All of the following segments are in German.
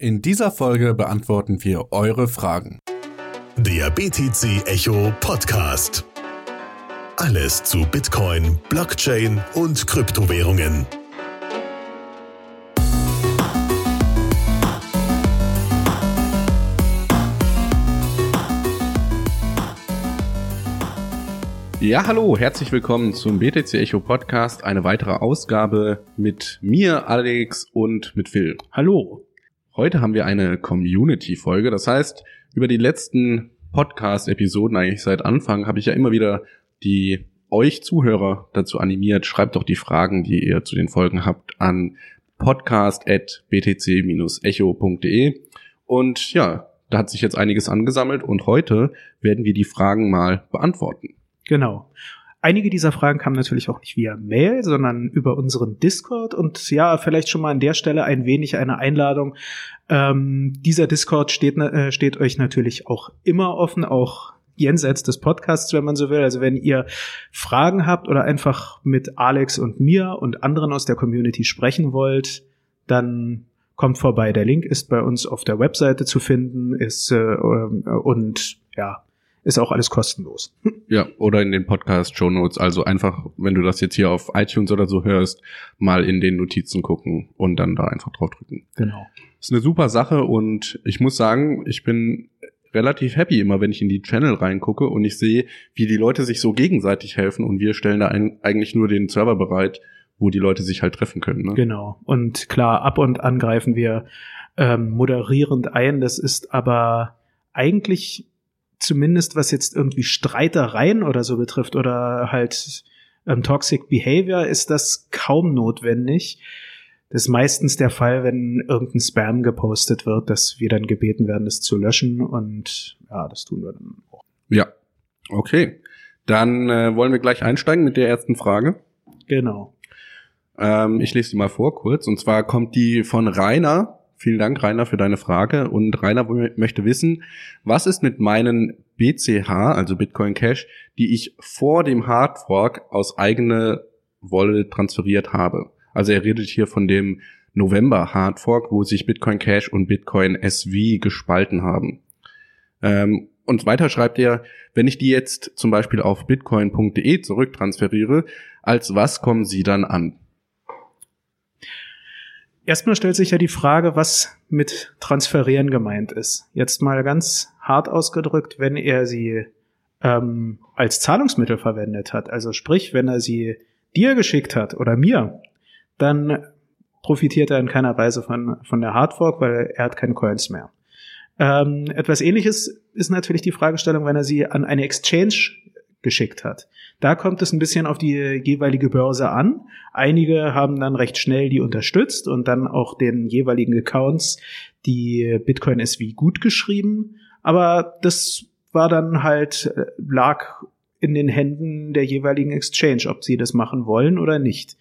In dieser Folge beantworten wir eure Fragen. Der BTC Echo Podcast. Alles zu Bitcoin, Blockchain und Kryptowährungen. Ja, hallo, herzlich willkommen zum BTC Echo Podcast. Eine weitere Ausgabe mit mir, Alex und mit Phil. Hallo. Heute haben wir eine Community-Folge. Das heißt, über die letzten Podcast-Episoden eigentlich seit Anfang habe ich ja immer wieder die euch Zuhörer dazu animiert. Schreibt doch die Fragen, die ihr zu den Folgen habt, an podcast.btc-echo.de. Und ja, da hat sich jetzt einiges angesammelt und heute werden wir die Fragen mal beantworten. Genau. Einige dieser Fragen kamen natürlich auch nicht via Mail, sondern über unseren Discord. Und ja, vielleicht schon mal an der Stelle ein wenig eine Einladung. Ähm, dieser Discord steht, äh, steht euch natürlich auch immer offen, auch jenseits des Podcasts, wenn man so will. Also wenn ihr Fragen habt oder einfach mit Alex und mir und anderen aus der Community sprechen wollt, dann kommt vorbei. Der Link ist bei uns auf der Webseite zu finden, ist äh, und ja, ist auch alles kostenlos. Ja, oder in den Podcast-Show Notes. Also einfach, wenn du das jetzt hier auf iTunes oder so hörst, mal in den Notizen gucken und dann da einfach drauf drücken. Genau. ist eine super Sache und ich muss sagen, ich bin relativ happy immer, wenn ich in die Channel reingucke und ich sehe, wie die Leute sich so gegenseitig helfen und wir stellen da ein, eigentlich nur den Server bereit, wo die Leute sich halt treffen können. Ne? Genau. Und klar, ab und an greifen wir ähm, moderierend ein. Das ist aber eigentlich zumindest was jetzt irgendwie Streitereien oder so betrifft oder halt ähm, Toxic Behavior, ist das kaum notwendig. Das ist meistens der Fall, wenn irgendein Spam gepostet wird, dass wir dann gebeten werden, das zu löschen und ja, das tun wir dann auch. Ja, okay. Dann äh, wollen wir gleich einsteigen mit der ersten Frage. Genau. Ähm, ich lese die mal vor kurz. Und zwar kommt die von Rainer Vielen Dank, Rainer, für deine Frage. Und Rainer möchte wissen, was ist mit meinen BCH, also Bitcoin Cash, die ich vor dem Hardfork aus eigene Wallet transferiert habe? Also er redet hier von dem November Hardfork, wo sich Bitcoin Cash und Bitcoin SV gespalten haben. Ähm, und weiter schreibt er, wenn ich die jetzt zum Beispiel auf bitcoin.de zurücktransferiere, als was kommen sie dann an? Erstmal stellt sich ja die Frage, was mit transferieren gemeint ist. Jetzt mal ganz hart ausgedrückt, wenn er sie ähm, als Zahlungsmittel verwendet hat, also sprich, wenn er sie dir geschickt hat oder mir, dann profitiert er in keiner Weise von, von der Hardfork, weil er hat keine Coins mehr. Ähm, etwas ähnliches ist natürlich die Fragestellung, wenn er sie an eine Exchange geschickt hat. Da kommt es ein bisschen auf die jeweilige Börse an. Einige haben dann recht schnell die unterstützt und dann auch den jeweiligen Accounts die Bitcoin SV gut geschrieben. Aber das war dann halt, äh, lag in den Händen der jeweiligen Exchange, ob sie das machen wollen oder nicht.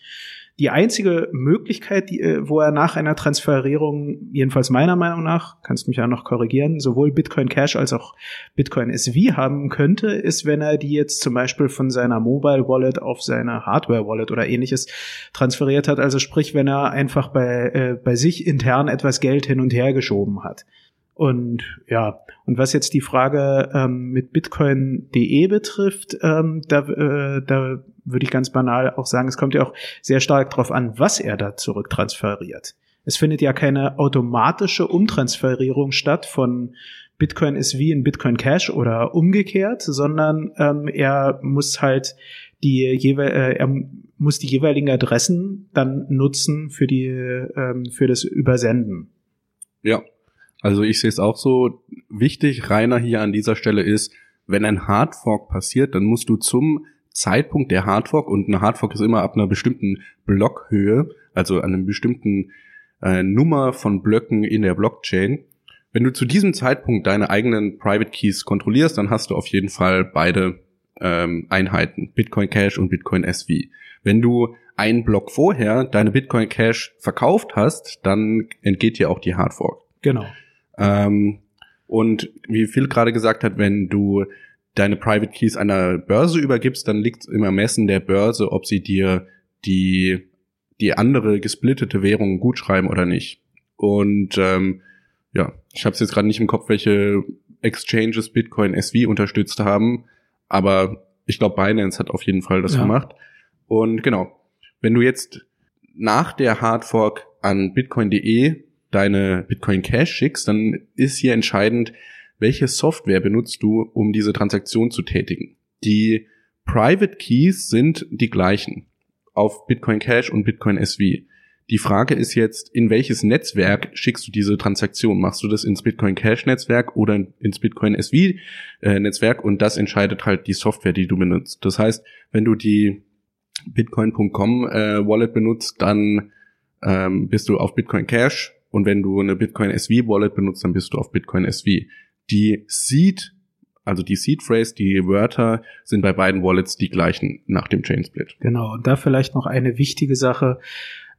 Die einzige Möglichkeit, die, äh, wo er nach einer Transferierung, jedenfalls meiner Meinung nach, kannst mich ja noch korrigieren, sowohl Bitcoin Cash als auch Bitcoin SV haben könnte, ist, wenn er die jetzt zum Beispiel von seiner Mobile Wallet auf seine Hardware Wallet oder ähnliches transferiert hat. Also sprich, wenn er einfach bei, äh, bei sich intern etwas Geld hin und her geschoben hat. Und ja, und was jetzt die Frage ähm, mit Bitcoin.de betrifft, ähm, da, äh, da würde ich ganz banal auch sagen, es kommt ja auch sehr stark darauf an, was er da zurücktransferiert. Es findet ja keine automatische Umtransferierung statt von Bitcoin ist wie in Bitcoin Cash oder umgekehrt, sondern ähm, er muss halt die jeweil, äh, er muss die jeweiligen Adressen dann nutzen für die ähm, für das Übersenden. Ja, also ich sehe es auch so. Wichtig, Rainer, hier an dieser Stelle ist, wenn ein Hardfork passiert, dann musst du zum Zeitpunkt der Hardfork, und eine Hardfork ist immer ab einer bestimmten Blockhöhe, also an einem bestimmten äh, Nummer von Blöcken in der Blockchain, wenn du zu diesem Zeitpunkt deine eigenen Private Keys kontrollierst, dann hast du auf jeden Fall beide ähm, Einheiten, Bitcoin Cash und Bitcoin SV. Wenn du einen Block vorher deine Bitcoin Cash verkauft hast, dann entgeht dir auch die Hardfork. Genau. Ähm, und wie Phil gerade gesagt hat, wenn du deine Private Keys einer Börse übergibst, dann liegt es im Ermessen der Börse, ob sie dir die, die andere gesplittete Währung gut schreiben oder nicht. Und ähm, ja, ich habe jetzt gerade nicht im Kopf, welche Exchanges Bitcoin SV unterstützt haben, aber ich glaube, Binance hat auf jeden Fall das ja. gemacht. Und genau, wenn du jetzt nach der Hardfork an bitcoin.de deine Bitcoin Cash schickst, dann ist hier entscheidend, welche Software benutzt du, um diese Transaktion zu tätigen. Die Private Keys sind die gleichen auf Bitcoin Cash und Bitcoin SV. Die Frage ist jetzt, in welches Netzwerk schickst du diese Transaktion? Machst du das ins Bitcoin Cash Netzwerk oder ins Bitcoin SV äh, Netzwerk? Und das entscheidet halt die Software, die du benutzt. Das heißt, wenn du die Bitcoin.com äh, Wallet benutzt, dann ähm, bist du auf Bitcoin Cash und wenn du eine Bitcoin SV Wallet benutzt, dann bist du auf Bitcoin SV. Die Seed, also die Seed Phrase, die Wörter sind bei beiden Wallets die gleichen nach dem Chain Split. Genau. Und da vielleicht noch eine wichtige Sache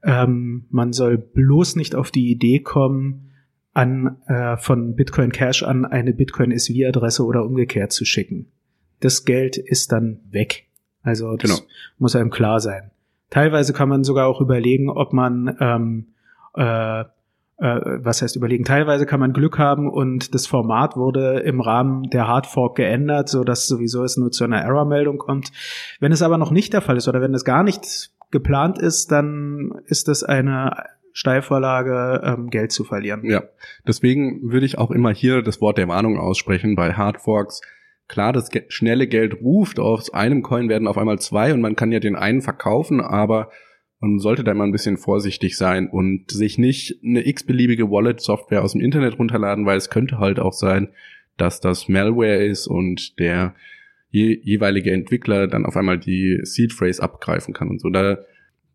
ähm, man soll bloß nicht auf die Idee kommen, an äh, von Bitcoin Cash an eine Bitcoin SV-Adresse oder umgekehrt zu schicken. Das Geld ist dann weg. Also das genau. muss einem klar sein. Teilweise kann man sogar auch überlegen, ob man ähm, äh, äh, was heißt überlegen? Teilweise kann man Glück haben und das Format wurde im Rahmen der Hardfork geändert, so dass sowieso es nur zu einer Error-Meldung kommt. Wenn es aber noch nicht der Fall ist oder wenn es gar nicht geplant ist, dann ist das eine Steilvorlage, ähm, Geld zu verlieren. Ja, deswegen würde ich auch immer hier das Wort der Warnung aussprechen bei Hardforks. Klar, das ge schnelle Geld ruft, aus einem Coin werden auf einmal zwei und man kann ja den einen verkaufen, aber man sollte da immer ein bisschen vorsichtig sein und sich nicht eine x-beliebige Wallet-Software aus dem Internet runterladen, weil es könnte halt auch sein, dass das Malware ist und der je, jeweilige Entwickler dann auf einmal die Seed Phrase abgreifen kann und so. Da,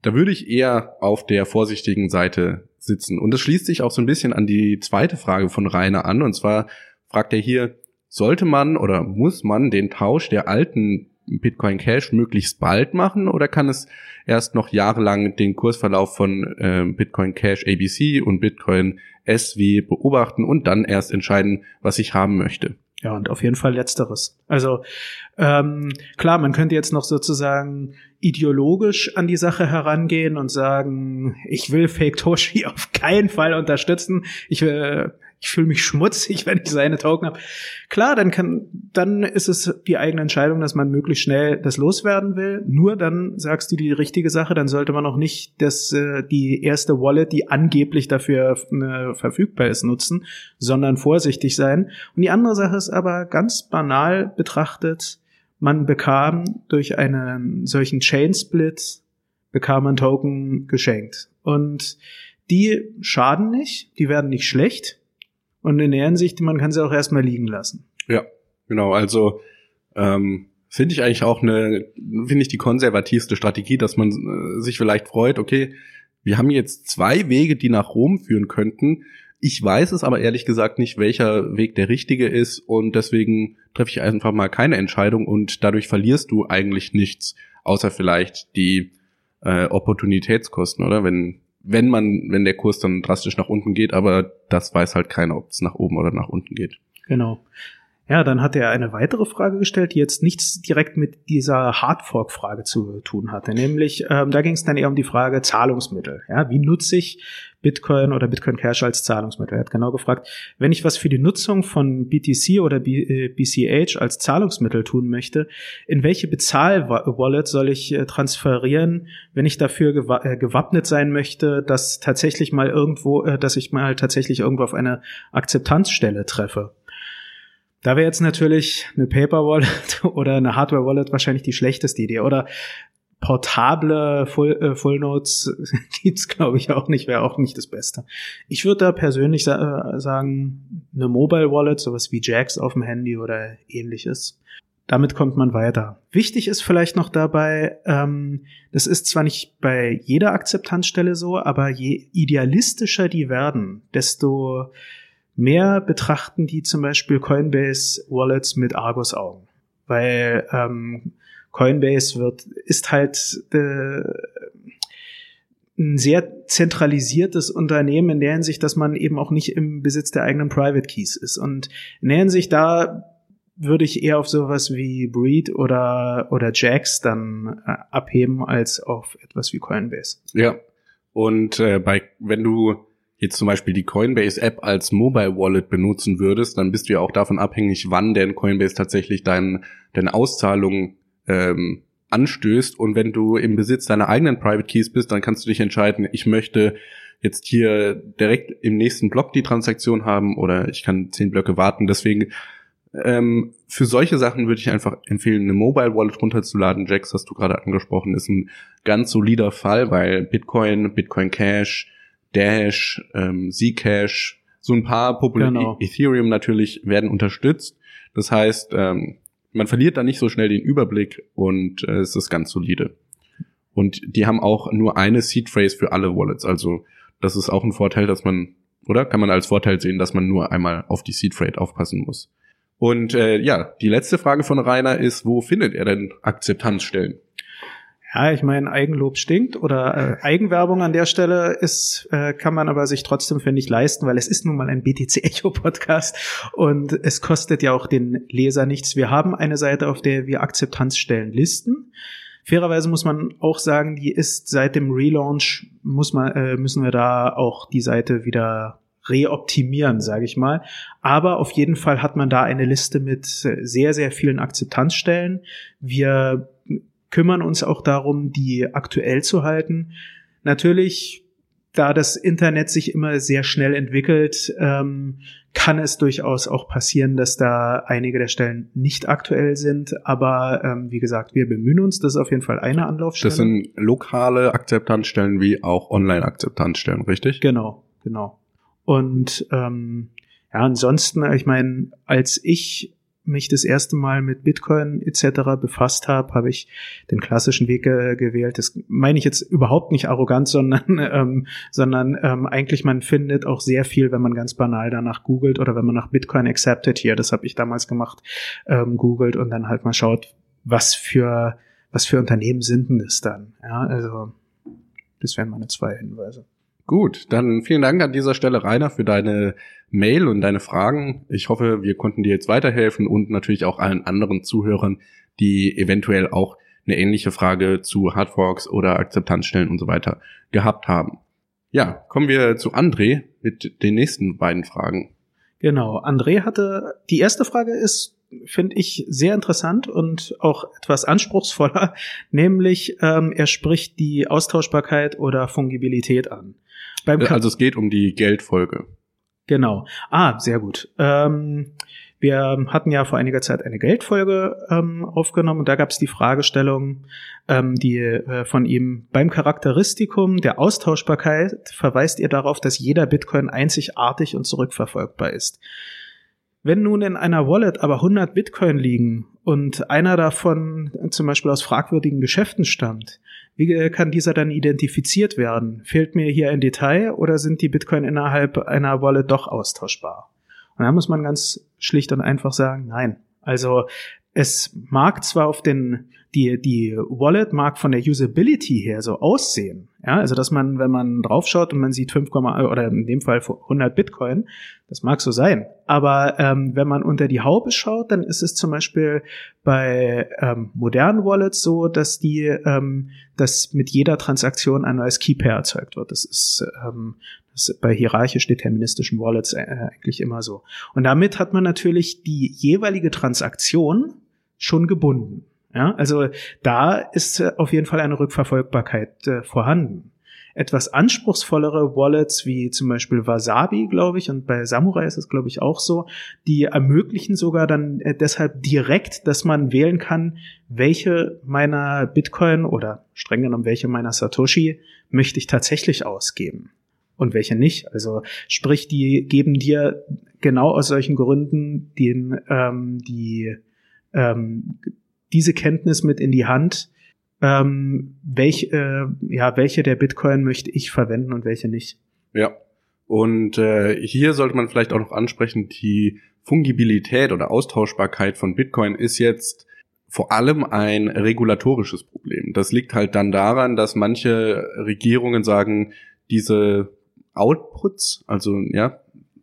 da würde ich eher auf der vorsichtigen Seite sitzen. Und das schließt sich auch so ein bisschen an die zweite Frage von Rainer an. Und zwar fragt er hier, sollte man oder muss man den Tausch der alten Bitcoin Cash möglichst bald machen oder kann es erst noch jahrelang den Kursverlauf von äh, Bitcoin Cash ABC und Bitcoin SW beobachten und dann erst entscheiden, was ich haben möchte? Ja, und auf jeden Fall letzteres. Also ähm, klar, man könnte jetzt noch sozusagen ideologisch an die Sache herangehen und sagen, ich will Fake Toshi auf keinen Fall unterstützen. Ich, äh, ich fühle mich schmutzig, wenn ich seine Token habe. Klar, dann kann, dann ist es die eigene Entscheidung, dass man möglichst schnell das loswerden will. Nur dann sagst du die richtige Sache, dann sollte man auch nicht das, äh, die erste Wallet, die angeblich dafür äh, verfügbar ist, nutzen, sondern vorsichtig sein. Und die andere Sache ist aber ganz banal betrachtet, man bekam durch einen solchen Chain Split bekam man Token geschenkt. Und die schaden nicht, die werden nicht schlecht, und in der Hinsicht, man kann sie auch erstmal liegen lassen. Ja, genau. Also ähm, finde ich eigentlich auch eine, finde ich die konservativste Strategie, dass man äh, sich vielleicht freut, okay, wir haben jetzt zwei Wege, die nach Rom führen könnten. Ich weiß es aber ehrlich gesagt nicht, welcher Weg der richtige ist und deswegen treffe ich einfach mal keine Entscheidung und dadurch verlierst du eigentlich nichts, außer vielleicht die äh, Opportunitätskosten, oder? Wenn wenn man, wenn der Kurs dann drastisch nach unten geht, aber das weiß halt keiner, ob es nach oben oder nach unten geht. Genau. Ja, dann hat er eine weitere Frage gestellt, die jetzt nichts direkt mit dieser Hardfork-Frage zu tun hatte. Nämlich, ähm, da ging es dann eher um die Frage Zahlungsmittel. Ja, wie nutze ich Bitcoin oder Bitcoin Cash als Zahlungsmittel? Er hat genau gefragt, wenn ich was für die Nutzung von BTC oder B BCH äh, als Zahlungsmittel tun möchte, in welche Bezahl-Wallet soll ich äh, transferieren, wenn ich dafür gewa äh, gewappnet sein möchte, dass tatsächlich mal irgendwo, äh, dass ich mal tatsächlich irgendwo auf eine Akzeptanzstelle treffe? Da wäre jetzt natürlich eine Paper Wallet oder eine Hardware Wallet wahrscheinlich die schlechteste Idee. Oder portable Full, äh, Full Notes gibt's glaube ich auch nicht, wäre auch nicht das Beste. Ich würde da persönlich sa äh, sagen, eine Mobile Wallet, sowas wie Jax auf dem Handy oder ähnliches. Damit kommt man weiter. Wichtig ist vielleicht noch dabei, ähm, das ist zwar nicht bei jeder Akzeptanzstelle so, aber je idealistischer die werden, desto mehr betrachten die zum Beispiel Coinbase Wallets mit Argus Augen, weil ähm, Coinbase wird ist halt äh, ein sehr zentralisiertes Unternehmen in der Hinsicht, dass man eben auch nicht im Besitz der eigenen Private Keys ist. Und in der Hinsicht, da würde ich eher auf sowas wie Breed oder, oder Jax dann äh, abheben, als auf etwas wie Coinbase. Ja. Und äh, bei, wenn du jetzt zum Beispiel die Coinbase-App als Mobile Wallet benutzen würdest, dann bist du ja auch davon abhängig, wann denn Coinbase tatsächlich dein, deine Auszahlung ähm, anstößt. Und wenn du im Besitz deiner eigenen Private Keys bist, dann kannst du dich entscheiden, ich möchte jetzt hier direkt im nächsten Block die Transaktion haben oder ich kann zehn Blöcke warten. Deswegen ähm, für solche Sachen würde ich einfach empfehlen, eine Mobile Wallet runterzuladen. Jax, hast du gerade angesprochen, ist ein ganz solider Fall, weil Bitcoin, Bitcoin Cash, Dash, ähm, Zcash, so ein paar populäre genau. Ethereum natürlich werden unterstützt. Das heißt, ähm, man verliert da nicht so schnell den Überblick und äh, es ist ganz solide. Und die haben auch nur eine Seed Phrase für alle Wallets. Also das ist auch ein Vorteil, dass man, oder kann man als Vorteil sehen, dass man nur einmal auf die Seed Phrase aufpassen muss. Und äh, ja, die letzte Frage von Rainer ist, wo findet er denn Akzeptanzstellen? Ja, ich meine, Eigenlob stinkt oder äh, Eigenwerbung an der Stelle ist, äh, kann man aber sich trotzdem, finde ich, leisten, weil es ist nun mal ein BTC Echo Podcast und es kostet ja auch den Leser nichts. Wir haben eine Seite, auf der wir Akzeptanzstellen listen. Fairerweise muss man auch sagen, die ist seit dem Relaunch, muss man, äh, müssen wir da auch die Seite wieder reoptimieren, sage ich mal. Aber auf jeden Fall hat man da eine Liste mit sehr, sehr vielen Akzeptanzstellen. Wir kümmern uns auch darum, die aktuell zu halten. Natürlich, da das Internet sich immer sehr schnell entwickelt, ähm, kann es durchaus auch passieren, dass da einige der Stellen nicht aktuell sind. Aber ähm, wie gesagt, wir bemühen uns. Das ist auf jeden Fall eine Anlaufstelle. Das sind lokale Akzeptanzstellen wie auch Online-Akzeptanzstellen, richtig? Genau, genau. Und ähm, ja, ansonsten, ich meine, als ich mich das erste Mal mit Bitcoin etc. befasst habe, habe ich den klassischen Weg äh, gewählt. Das meine ich jetzt überhaupt nicht arrogant, sondern, ähm, sondern ähm, eigentlich man findet auch sehr viel, wenn man ganz banal danach googelt oder wenn man nach Bitcoin Accepted hier, das habe ich damals gemacht, ähm, googelt und dann halt mal schaut, was für was für Unternehmen sind denn das dann? Ja, also das wären meine zwei Hinweise. Gut, dann vielen Dank an dieser Stelle, Rainer, für deine Mail und deine Fragen. Ich hoffe, wir konnten dir jetzt weiterhelfen und natürlich auch allen anderen Zuhörern, die eventuell auch eine ähnliche Frage zu Hardforks oder Akzeptanzstellen und so weiter gehabt haben. Ja, kommen wir zu André mit den nächsten beiden Fragen. Genau, André hatte, die erste Frage ist, finde ich, sehr interessant und auch etwas anspruchsvoller, nämlich ähm, er spricht die Austauschbarkeit oder Fungibilität an. Beim also es geht um die Geldfolge. Genau. Ah, sehr gut. Ähm, wir hatten ja vor einiger Zeit eine Geldfolge ähm, aufgenommen und da gab es die Fragestellung, ähm, die äh, von ihm beim Charakteristikum der Austauschbarkeit verweist ihr darauf, dass jeder Bitcoin einzigartig und zurückverfolgbar ist. Wenn nun in einer Wallet aber 100 Bitcoin liegen und einer davon zum Beispiel aus fragwürdigen Geschäften stammt, wie kann dieser dann identifiziert werden? Fehlt mir hier ein Detail oder sind die Bitcoin innerhalb einer Wallet doch austauschbar? Und da muss man ganz schlicht und einfach sagen, nein. Also es mag zwar auf den, die, die Wallet mag von der Usability her so aussehen. Ja, also dass man, wenn man draufschaut und man sieht 5, oder in dem Fall 100 Bitcoin, das mag so sein. Aber ähm, wenn man unter die Haube schaut, dann ist es zum Beispiel bei ähm, modernen Wallets so, dass die, ähm, dass mit jeder Transaktion ein neues Key-Pair erzeugt wird. Das ist ähm, das ist bei hierarchisch deterministischen Wallets äh, eigentlich immer so. Und damit hat man natürlich die jeweilige Transaktion schon gebunden. Ja, also da ist äh, auf jeden Fall eine Rückverfolgbarkeit äh, vorhanden. Etwas anspruchsvollere Wallets wie zum Beispiel Wasabi, glaube ich, und bei Samurai ist es, glaube ich, auch so, die ermöglichen sogar dann äh, deshalb direkt, dass man wählen kann, welche meiner Bitcoin oder streng genommen welche meiner Satoshi möchte ich tatsächlich ausgeben und welche nicht. Also sprich, die geben dir genau aus solchen Gründen den, ähm, die ähm, diese Kenntnis mit in die Hand, ähm, welch, äh, ja, welche der Bitcoin möchte ich verwenden und welche nicht. Ja. Und äh, hier sollte man vielleicht auch noch ansprechen, die Fungibilität oder Austauschbarkeit von Bitcoin ist jetzt vor allem ein regulatorisches Problem. Das liegt halt dann daran, dass manche Regierungen sagen, diese Outputs, also ja,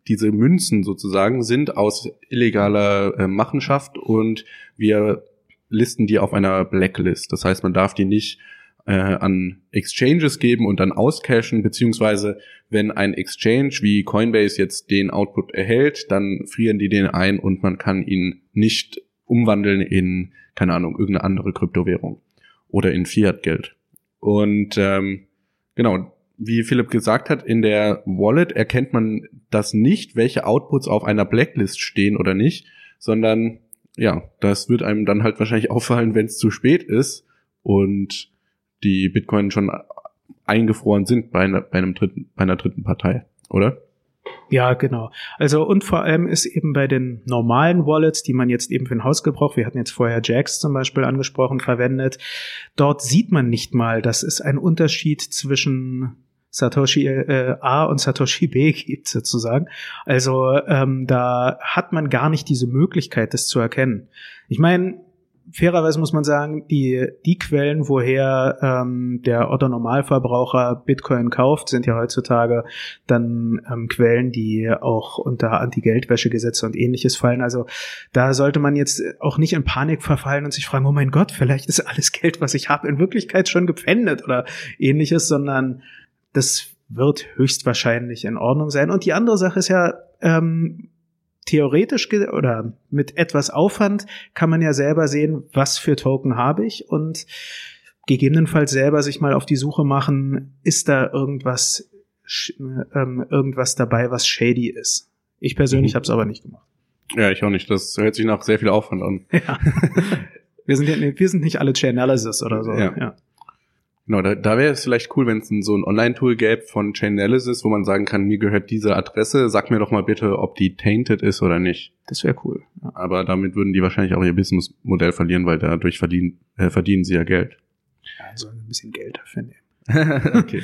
diese Münzen sozusagen sind aus illegaler äh, Machenschaft und wir listen die auf einer Blacklist. Das heißt, man darf die nicht äh, an Exchanges geben und dann auscashen, beziehungsweise wenn ein Exchange wie Coinbase jetzt den Output erhält, dann frieren die den ein und man kann ihn nicht umwandeln in, keine Ahnung, irgendeine andere Kryptowährung oder in Fiat-Geld. Und ähm, genau, wie Philipp gesagt hat, in der Wallet erkennt man das nicht, welche Outputs auf einer Blacklist stehen oder nicht, sondern ja, das wird einem dann halt wahrscheinlich auffallen, wenn es zu spät ist und die Bitcoin schon eingefroren sind bei einer, bei einem dritten, bei einer dritten Partei, oder? Ja, genau. Also und vor allem ist eben bei den normalen Wallets, die man jetzt eben für den Hausgebrauch, wir hatten jetzt vorher Jax zum Beispiel angesprochen, verwendet, dort sieht man nicht mal, dass es einen Unterschied zwischen Satoshi äh, A und Satoshi B gibt sozusagen. Also ähm, da hat man gar nicht diese Möglichkeit, das zu erkennen. Ich meine, fairerweise muss man sagen, die, die Quellen, woher ähm, der Otto Normalverbraucher Bitcoin kauft, sind ja heutzutage dann ähm, Quellen, die auch unter Anti-Geldwäsche-Gesetze und ähnliches fallen. Also da sollte man jetzt auch nicht in Panik verfallen und sich fragen, oh mein Gott, vielleicht ist alles Geld, was ich habe, in Wirklichkeit schon gepfändet oder ähnliches, sondern das wird höchstwahrscheinlich in Ordnung sein. Und die andere Sache ist ja, ähm, theoretisch oder mit etwas Aufwand kann man ja selber sehen, was für Token habe ich und gegebenenfalls selber sich mal auf die Suche machen, ist da irgendwas, ähm, irgendwas dabei, was shady ist. Ich persönlich mhm. habe es aber nicht gemacht. Ja, ich auch nicht. Das hört sich nach sehr viel Aufwand an. Ja. wir sind ja, wir sind nicht alle Chainalysis oder so. Ja. ja. Genau, da, da wäre es vielleicht cool, wenn es so ein Online-Tool gäbe von Chainalysis, wo man sagen kann, mir gehört diese Adresse, sag mir doch mal bitte, ob die tainted ist oder nicht. Das wäre cool. Ja. Aber damit würden die wahrscheinlich auch ihr Businessmodell verlieren, weil dadurch verdienen, äh, verdienen sie ja Geld. Ja, so ein bisschen Geld dafür nehmen. okay.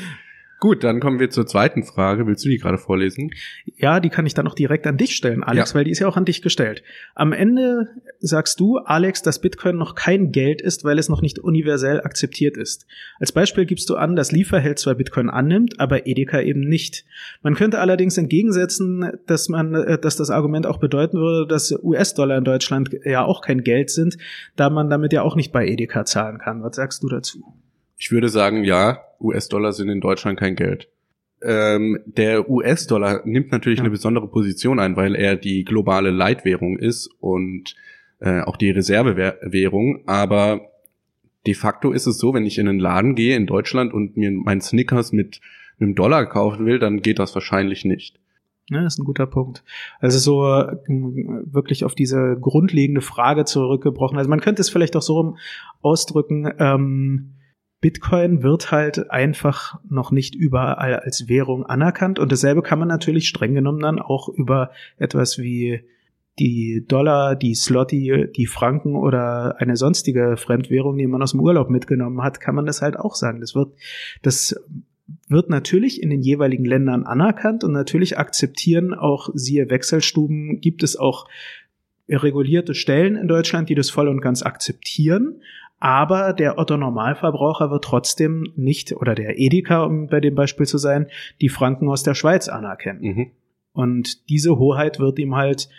Gut, dann kommen wir zur zweiten Frage. Willst du die gerade vorlesen? Ja, die kann ich dann noch direkt an dich stellen, Alex, ja. weil die ist ja auch an dich gestellt. Am Ende sagst du, Alex, dass Bitcoin noch kein Geld ist, weil es noch nicht universell akzeptiert ist. Als Beispiel gibst du an, dass Lieferheld zwar Bitcoin annimmt, aber Edeka eben nicht. Man könnte allerdings entgegensetzen, dass man, äh, dass das Argument auch bedeuten würde, dass US-Dollar in Deutschland ja auch kein Geld sind, da man damit ja auch nicht bei Edeka zahlen kann. Was sagst du dazu? Ich würde sagen, ja, US-Dollar sind in Deutschland kein Geld. Ähm, der US-Dollar nimmt natürlich ja. eine besondere Position ein, weil er die globale Leitwährung ist und äh, auch die Reservewährung. Aber de facto ist es so, wenn ich in einen Laden gehe in Deutschland und mir mein Snickers mit einem Dollar kaufen will, dann geht das wahrscheinlich nicht. Ja, das ist ein guter Punkt. Also so äh, wirklich auf diese grundlegende Frage zurückgebrochen. Also man könnte es vielleicht auch so ausdrücken, ähm, Bitcoin wird halt einfach noch nicht überall als Währung anerkannt und dasselbe kann man natürlich streng genommen dann auch über etwas wie die Dollar, die Slotty, die Franken oder eine sonstige Fremdwährung, die man aus dem Urlaub mitgenommen hat, kann man das halt auch sagen. Das wird, das wird natürlich in den jeweiligen Ländern anerkannt und natürlich akzeptieren auch siehe Wechselstuben, gibt es auch regulierte Stellen in Deutschland, die das voll und ganz akzeptieren. Aber der Otto Normalverbraucher wird trotzdem nicht, oder der Edeka, um bei dem Beispiel zu sein, die Franken aus der Schweiz anerkennen. Mhm. Und diese Hoheit wird ihm halt,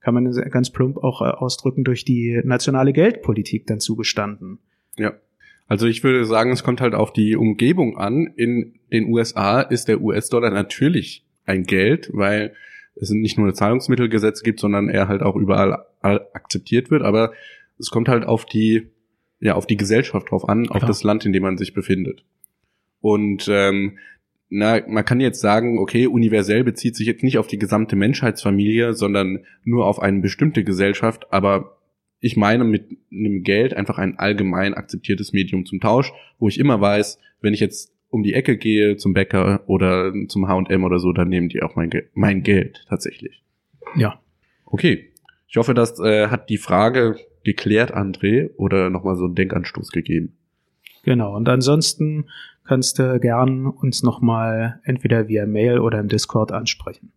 kann man ganz plump auch äh, ausdrücken, durch die nationale Geldpolitik dann zugestanden. Ja. Also ich würde sagen, es kommt halt auf die Umgebung an. In den USA ist der US-Dollar natürlich ein Geld, weil es nicht nur Zahlungsmittelgesetze gibt, sondern er halt auch überall akzeptiert wird. Aber es kommt halt auf die ja auf die Gesellschaft drauf an, auf das Land, in dem man sich befindet. Und ähm, na, man kann jetzt sagen, okay, universell bezieht sich jetzt nicht auf die gesamte Menschheitsfamilie, sondern nur auf eine bestimmte Gesellschaft, aber ich meine mit einem Geld einfach ein allgemein akzeptiertes Medium zum Tausch, wo ich immer weiß, wenn ich jetzt um die Ecke gehe zum Bäcker oder zum H&M oder so, dann nehmen die auch mein, Ge mein Geld tatsächlich. Ja. Okay. Ich hoffe, das äh, hat die Frage geklärt, André, oder nochmal so einen Denkanstoß gegeben. Genau, und ansonsten kannst du gern uns nochmal entweder via Mail oder im Discord ansprechen.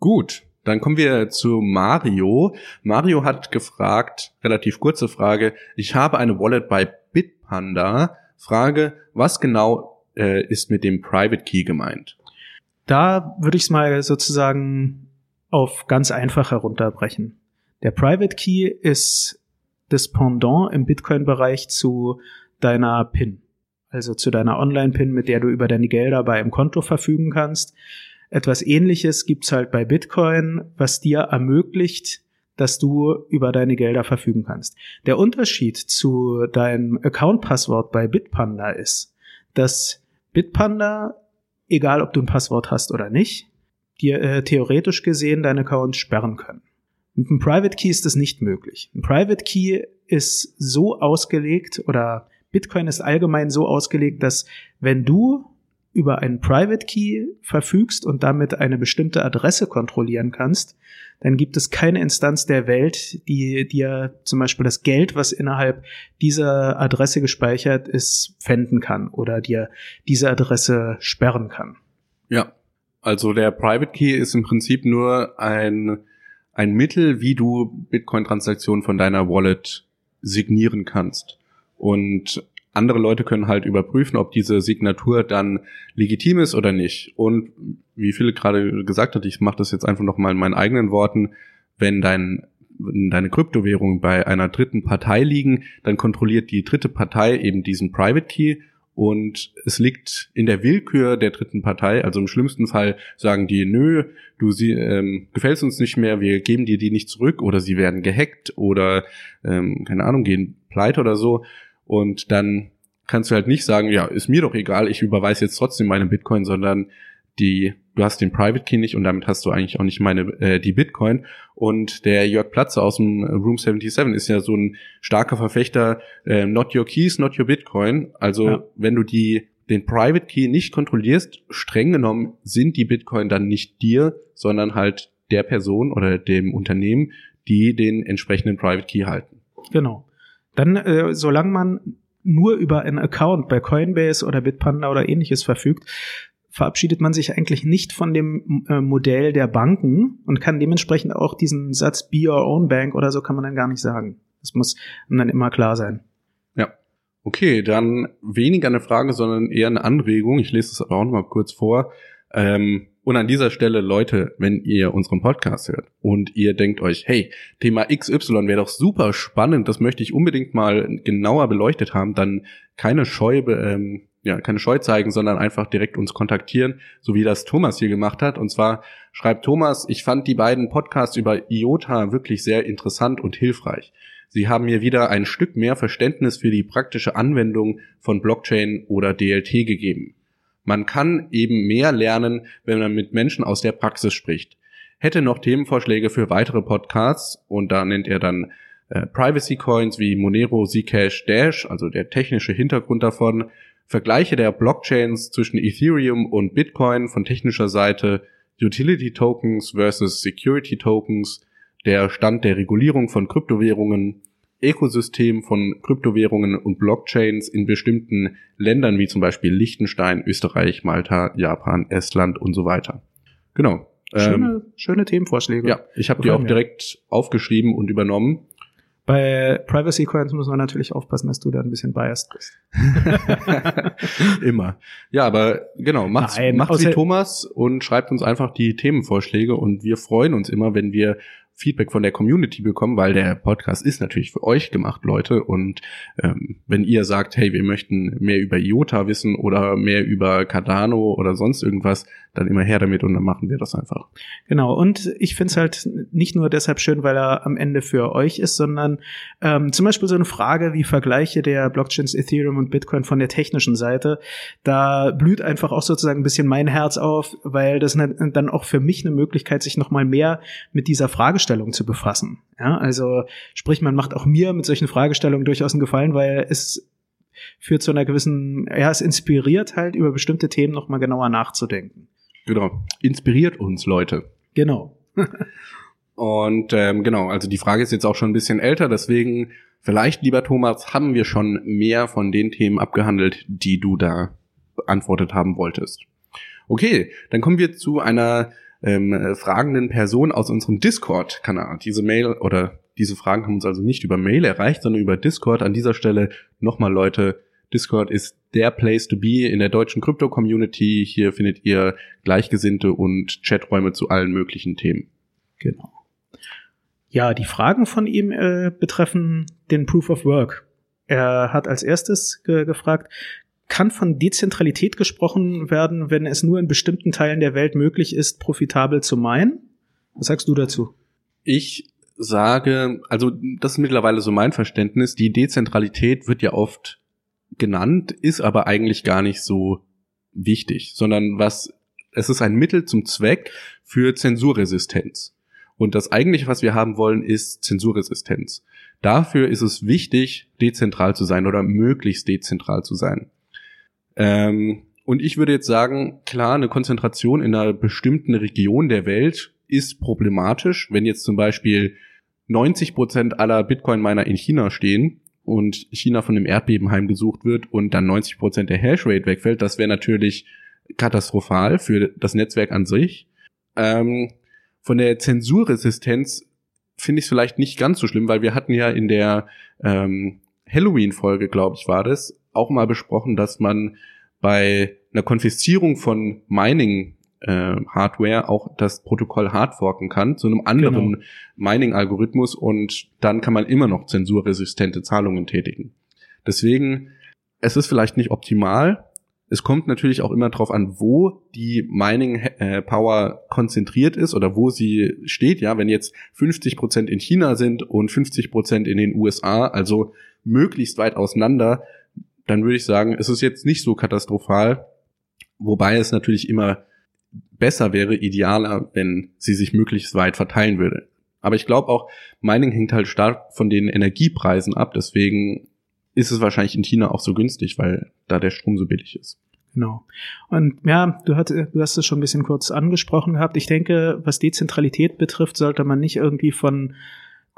Gut, dann kommen wir zu Mario. Mario hat gefragt, relativ kurze Frage, ich habe eine Wallet bei Bitpanda. Frage, was genau äh, ist mit dem Private Key gemeint? Da würde ich es mal sozusagen auf ganz einfach herunterbrechen. Der Private Key ist das Pendant im Bitcoin-Bereich zu deiner PIN. also zu deiner Online-PIN, mit der du über deine Gelder bei einem Konto verfügen kannst. Etwas ähnliches gibt's halt bei Bitcoin, was dir ermöglicht, dass du über deine Gelder verfügen kannst. Der Unterschied zu deinem Account-Passwort bei Bitpanda ist, dass Bitpanda, egal ob du ein Passwort hast oder nicht, dir äh, theoretisch gesehen deinen Account sperren können. Mit einem Private Key ist das nicht möglich. Ein Private Key ist so ausgelegt oder Bitcoin ist allgemein so ausgelegt, dass wenn du über einen Private Key verfügst und damit eine bestimmte Adresse kontrollieren kannst, dann gibt es keine Instanz der Welt, die dir zum Beispiel das Geld, was innerhalb dieser Adresse gespeichert ist, pfänden kann oder dir diese Adresse sperren kann. Ja, also der Private Key ist im Prinzip nur ein, ein Mittel, wie du Bitcoin-Transaktionen von deiner Wallet signieren kannst. Und andere Leute können halt überprüfen, ob diese Signatur dann legitim ist oder nicht. Und wie Philipp gerade gesagt hat, ich mache das jetzt einfach nochmal in meinen eigenen Worten, wenn dein deine Kryptowährungen bei einer dritten Partei liegen, dann kontrolliert die dritte Partei eben diesen Private Key und es liegt in der Willkür der dritten Partei. Also im schlimmsten Fall sagen die, nö, du sie, ähm, gefällst uns nicht mehr, wir geben dir die nicht zurück oder sie werden gehackt oder ähm, keine Ahnung, gehen pleite oder so. Und dann kannst du halt nicht sagen, ja, ist mir doch egal, ich überweise jetzt trotzdem meine Bitcoin, sondern die, du hast den Private Key nicht und damit hast du eigentlich auch nicht meine, äh, die Bitcoin. Und der Jörg Platzer aus dem Room 77 ist ja so ein starker Verfechter, äh, not your keys, not your Bitcoin. Also ja. wenn du die, den Private Key nicht kontrollierst, streng genommen sind die Bitcoin dann nicht dir, sondern halt der Person oder dem Unternehmen, die den entsprechenden Private Key halten. Genau. Dann, äh, solange man nur über einen Account bei Coinbase oder Bitpanda oder ähnliches verfügt, verabschiedet man sich eigentlich nicht von dem äh, Modell der Banken und kann dementsprechend auch diesen Satz Be Your Own Bank oder so kann man dann gar nicht sagen. Das muss dann immer klar sein. Ja. Okay, dann weniger eine Frage, sondern eher eine Anregung. Ich lese es auch noch mal kurz vor. Ähm, und an dieser Stelle, Leute, wenn ihr unseren Podcast hört und ihr denkt euch, hey, Thema XY wäre doch super spannend, das möchte ich unbedingt mal genauer beleuchtet haben, dann keine Scheu, ähm, ja, keine Scheu zeigen, sondern einfach direkt uns kontaktieren, so wie das Thomas hier gemacht hat. Und zwar schreibt Thomas, ich fand die beiden Podcasts über IOTA wirklich sehr interessant und hilfreich. Sie haben mir wieder ein Stück mehr Verständnis für die praktische Anwendung von Blockchain oder DLT gegeben. Man kann eben mehr lernen, wenn man mit Menschen aus der Praxis spricht. Hätte noch Themenvorschläge für weitere Podcasts und da nennt er dann äh, Privacy Coins wie Monero, Zcash, Dash, also der technische Hintergrund davon, Vergleiche der Blockchains zwischen Ethereum und Bitcoin von technischer Seite, Utility Tokens versus Security Tokens, der Stand der Regulierung von Kryptowährungen, Ökosystem von Kryptowährungen und Blockchains in bestimmten Ländern wie zum Beispiel Liechtenstein, Österreich, Malta, Japan, Estland und so weiter. Genau. Schöne, ähm, schöne Themenvorschläge. Ja, ich habe die auch direkt aufgeschrieben und übernommen. Bei Privacy Coins muss man natürlich aufpassen, dass du da ein bisschen biased bist. Immer. Ja, aber genau, macht's, Nein, macht's wie Thomas und schreibt uns einfach die Themenvorschläge und wir freuen uns immer, wenn wir Feedback von der Community bekommen, weil der Podcast ist natürlich für euch gemacht, Leute. Und ähm, wenn ihr sagt, hey, wir möchten mehr über IOTA wissen oder mehr über Cardano oder sonst irgendwas, dann immer her damit und dann machen wir das einfach. Genau, und ich finde es halt nicht nur deshalb schön, weil er am Ende für euch ist, sondern ähm, zum Beispiel so eine Frage wie Vergleiche der Blockchains Ethereum und Bitcoin von der technischen Seite. Da blüht einfach auch sozusagen ein bisschen mein Herz auf, weil das ne, dann auch für mich eine Möglichkeit, sich nochmal mehr mit dieser Frage Fragestellung zu befassen. Ja, also sprich, man macht auch mir mit solchen Fragestellungen durchaus einen Gefallen, weil es führt zu einer gewissen, ja, es inspiriert halt über bestimmte Themen nochmal genauer nachzudenken. Genau. Inspiriert uns, Leute. Genau. Und ähm, genau, also die Frage ist jetzt auch schon ein bisschen älter, deswegen vielleicht, lieber Thomas, haben wir schon mehr von den Themen abgehandelt, die du da beantwortet haben wolltest. Okay, dann kommen wir zu einer ähm, fragenden Person aus unserem Discord-Kanal. Diese Mail oder diese Fragen haben uns also nicht über Mail erreicht, sondern über Discord. An dieser Stelle nochmal Leute, Discord ist der Place to be in der deutschen Krypto-Community. Hier findet ihr Gleichgesinnte und Chaträume zu allen möglichen Themen. Genau. Ja, die Fragen von ihm äh, betreffen den Proof of Work. Er hat als erstes ge gefragt, kann von Dezentralität gesprochen werden, wenn es nur in bestimmten Teilen der Welt möglich ist, profitabel zu meinen? Was sagst du dazu? Ich sage, also das ist mittlerweile so mein Verständnis, die Dezentralität wird ja oft genannt, ist aber eigentlich gar nicht so wichtig, sondern was, es ist ein Mittel zum Zweck für Zensurresistenz. Und das eigentliche, was wir haben wollen, ist Zensurresistenz. Dafür ist es wichtig, dezentral zu sein oder möglichst dezentral zu sein. Ähm, und ich würde jetzt sagen, klar, eine Konzentration in einer bestimmten Region der Welt ist problematisch, wenn jetzt zum Beispiel 90 Prozent aller Bitcoin-Miner in China stehen und China von dem Erdbeben heimgesucht wird und dann 90 Prozent der Hashrate wegfällt, das wäre natürlich katastrophal für das Netzwerk an sich. Ähm, von der Zensurresistenz finde ich es vielleicht nicht ganz so schlimm, weil wir hatten ja in der ähm, Halloween-Folge, glaube ich, war das, auch mal besprochen, dass man bei einer Konfiszierung von Mining äh, Hardware auch das Protokoll hardforken kann zu einem anderen genau. Mining-Algorithmus und dann kann man immer noch zensurresistente Zahlungen tätigen. Deswegen, es ist vielleicht nicht optimal, es kommt natürlich auch immer darauf an, wo die Mining äh, Power konzentriert ist oder wo sie steht. Ja, wenn jetzt 50 Prozent in China sind und 50 Prozent in den USA, also möglichst weit auseinander, dann würde ich sagen, es ist jetzt nicht so katastrophal. Wobei es natürlich immer besser wäre, idealer, wenn sie sich möglichst weit verteilen würde. Aber ich glaube auch, Mining hängt halt stark von den Energiepreisen ab. Deswegen ist es wahrscheinlich in China auch so günstig, weil da der Strom so billig ist. Genau. Und ja, du, hat, du hast es schon ein bisschen kurz angesprochen gehabt. Ich denke, was Dezentralität betrifft, sollte man nicht irgendwie von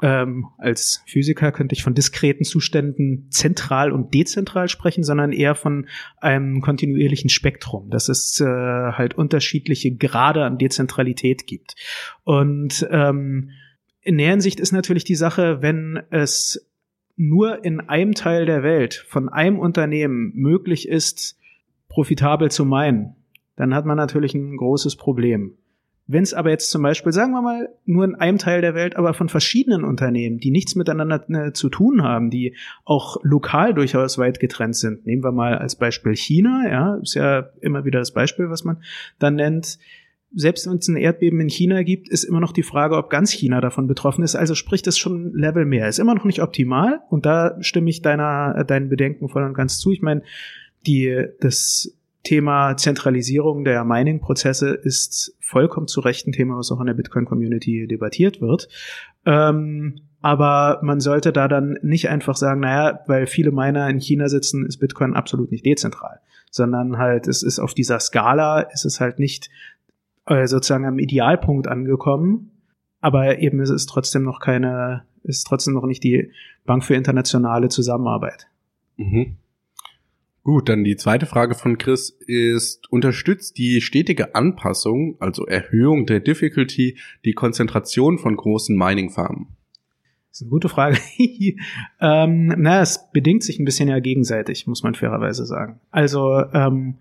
ähm, als Physiker könnte ich von diskreten Zuständen zentral und dezentral sprechen, sondern eher von einem kontinuierlichen Spektrum, dass es äh, halt unterschiedliche Grade an Dezentralität gibt. Und ähm, in der Hinsicht ist natürlich die Sache, wenn es nur in einem Teil der Welt von einem Unternehmen möglich ist, profitabel zu meinen, dann hat man natürlich ein großes Problem. Wenn es aber jetzt zum Beispiel, sagen wir mal, nur in einem Teil der Welt, aber von verschiedenen Unternehmen, die nichts miteinander äh, zu tun haben, die auch lokal durchaus weit getrennt sind, nehmen wir mal als Beispiel China, ja, ist ja immer wieder das Beispiel, was man dann nennt, selbst wenn es ein Erdbeben in China gibt, ist immer noch die Frage, ob ganz China davon betroffen ist. Also spricht es schon ein Level mehr. Ist immer noch nicht optimal und da stimme ich deiner, äh, deinen Bedenken voll und ganz zu. Ich meine, die, das Thema Zentralisierung der Mining-Prozesse ist vollkommen zu Recht ein Thema, was auch in der Bitcoin-Community debattiert wird. Ähm, aber man sollte da dann nicht einfach sagen, naja, weil viele Miner in China sitzen, ist Bitcoin absolut nicht dezentral, sondern halt, es ist auf dieser Skala, ist es halt nicht äh, sozusagen am Idealpunkt angekommen, aber eben ist es trotzdem noch keine, ist trotzdem noch nicht die Bank für internationale Zusammenarbeit. Mhm. Gut, dann die zweite Frage von Chris ist, unterstützt die stetige Anpassung, also Erhöhung der Difficulty, die Konzentration von großen Mining-Farmen? Das ist eine gute Frage. ähm, na, es bedingt sich ein bisschen ja gegenseitig, muss man fairerweise sagen. Also ähm,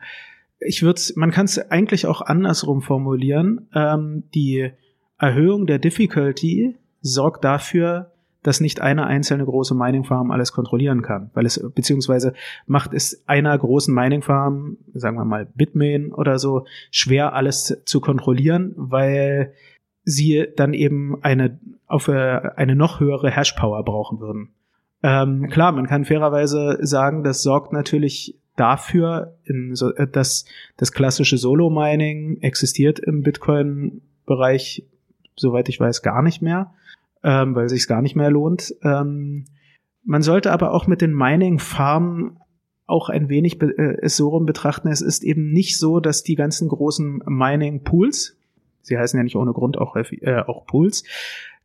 ich würde, man kann es eigentlich auch andersrum formulieren. Ähm, die Erhöhung der Difficulty sorgt dafür, dass nicht eine einzelne große Mining Farm alles kontrollieren kann, weil es beziehungsweise macht es einer großen Mining Farm, sagen wir mal Bitmain oder so, schwer alles zu kontrollieren, weil sie dann eben eine auf äh, eine noch höhere Hash Power brauchen würden. Ähm, klar, man kann fairerweise sagen, das sorgt natürlich dafür, so, äh, dass das klassische Solo-Mining existiert im Bitcoin-Bereich, soweit ich weiß, gar nicht mehr ähm, weil sich gar nicht mehr lohnt. Ähm, man sollte aber auch mit den Mining-Farmen auch ein wenig äh, es so rum betrachten. Es ist eben nicht so, dass die ganzen großen Mining-Pools, sie heißen ja nicht ohne Grund auch, äh, auch Pools,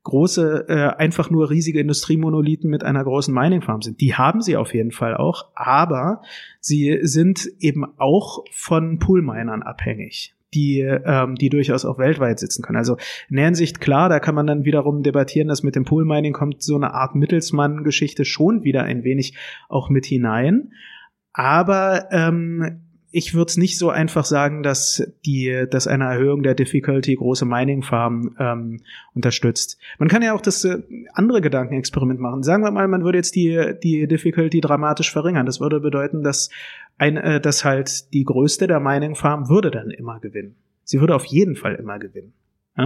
große, äh, einfach nur riesige Industriemonolithen mit einer großen Mining-Farm sind. Die haben sie auf jeden Fall auch, aber sie sind eben auch von Pool-Minern abhängig die, ähm, die durchaus auch weltweit sitzen können. Also in der Hinsicht klar, da kann man dann wiederum debattieren, dass mit dem Pool-Mining kommt so eine Art Mittelsmann-Geschichte schon wieder ein wenig auch mit hinein. Aber ähm, ich würde es nicht so einfach sagen, dass die, dass eine Erhöhung der Difficulty große Mining-Farmen ähm, unterstützt. Man kann ja auch das äh, andere Gedankenexperiment machen. Sagen wir mal, man würde jetzt die, die Difficulty dramatisch verringern. Das würde bedeuten, dass ein, äh, dass halt die größte der Mining-Farmen würde dann immer gewinnen. Sie würde auf jeden Fall immer gewinnen. Ja?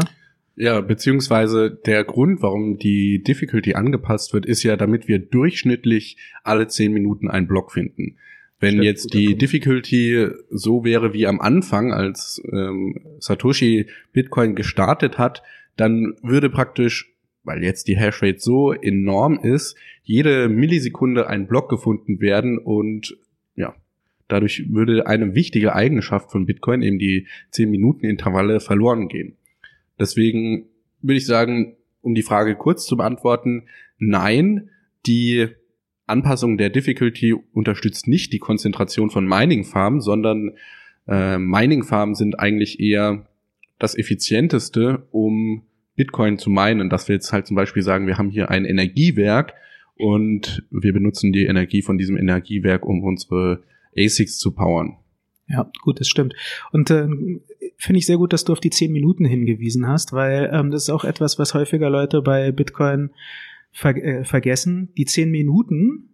Ja, beziehungsweise der Grund, warum die Difficulty angepasst wird, ist ja, damit wir durchschnittlich alle zehn Minuten einen Block finden. Wenn Stimmt, jetzt die Punkt. Difficulty so wäre wie am Anfang, als ähm, Satoshi Bitcoin gestartet hat, dann würde praktisch, weil jetzt die Hashrate so enorm ist, jede Millisekunde ein Block gefunden werden und ja, dadurch würde eine wichtige Eigenschaft von Bitcoin, eben die 10-Minuten-Intervalle, verloren gehen. Deswegen würde ich sagen, um die Frage kurz zu beantworten, nein, die Anpassung der Difficulty unterstützt nicht die Konzentration von Mining-Farmen, sondern äh, Mining-Farmen sind eigentlich eher das effizienteste, um Bitcoin zu meinen. Dass wir jetzt halt zum Beispiel sagen, wir haben hier ein Energiewerk und wir benutzen die Energie von diesem Energiewerk, um unsere ASICs zu powern. Ja, gut, das stimmt. Und äh, finde ich sehr gut, dass du auf die zehn Minuten hingewiesen hast, weil ähm, das ist auch etwas, was häufiger Leute bei Bitcoin ver äh, vergessen. Die zehn Minuten,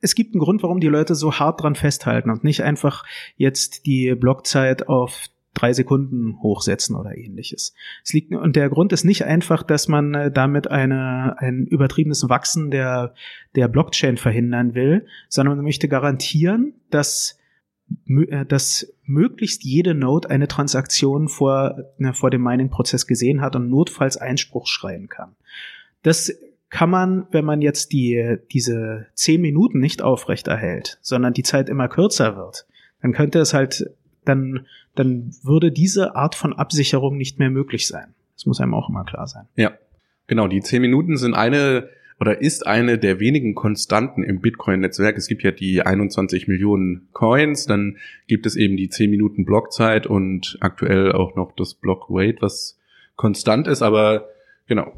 es gibt einen Grund, warum die Leute so hart dran festhalten und nicht einfach jetzt die Blockzeit auf drei Sekunden hochsetzen oder ähnliches. Es liegt, und der Grund ist nicht einfach, dass man äh, damit eine, ein übertriebenes Wachsen der, der Blockchain verhindern will, sondern man möchte garantieren, dass äh, dass möglichst jede Node eine Transaktion vor, ne, vor dem Mining-Prozess gesehen hat und notfalls Einspruch schreien kann. Das kann man, wenn man jetzt die, diese zehn Minuten nicht aufrechterhält, sondern die Zeit immer kürzer wird, dann könnte es halt, dann, dann würde diese Art von Absicherung nicht mehr möglich sein. Das muss einem auch immer klar sein. Ja, genau. Die zehn Minuten sind eine oder ist eine der wenigen Konstanten im Bitcoin-Netzwerk. Es gibt ja die 21 Millionen Coins, dann gibt es eben die 10 Minuten Blockzeit und aktuell auch noch das Block Wait, was konstant ist, aber genau.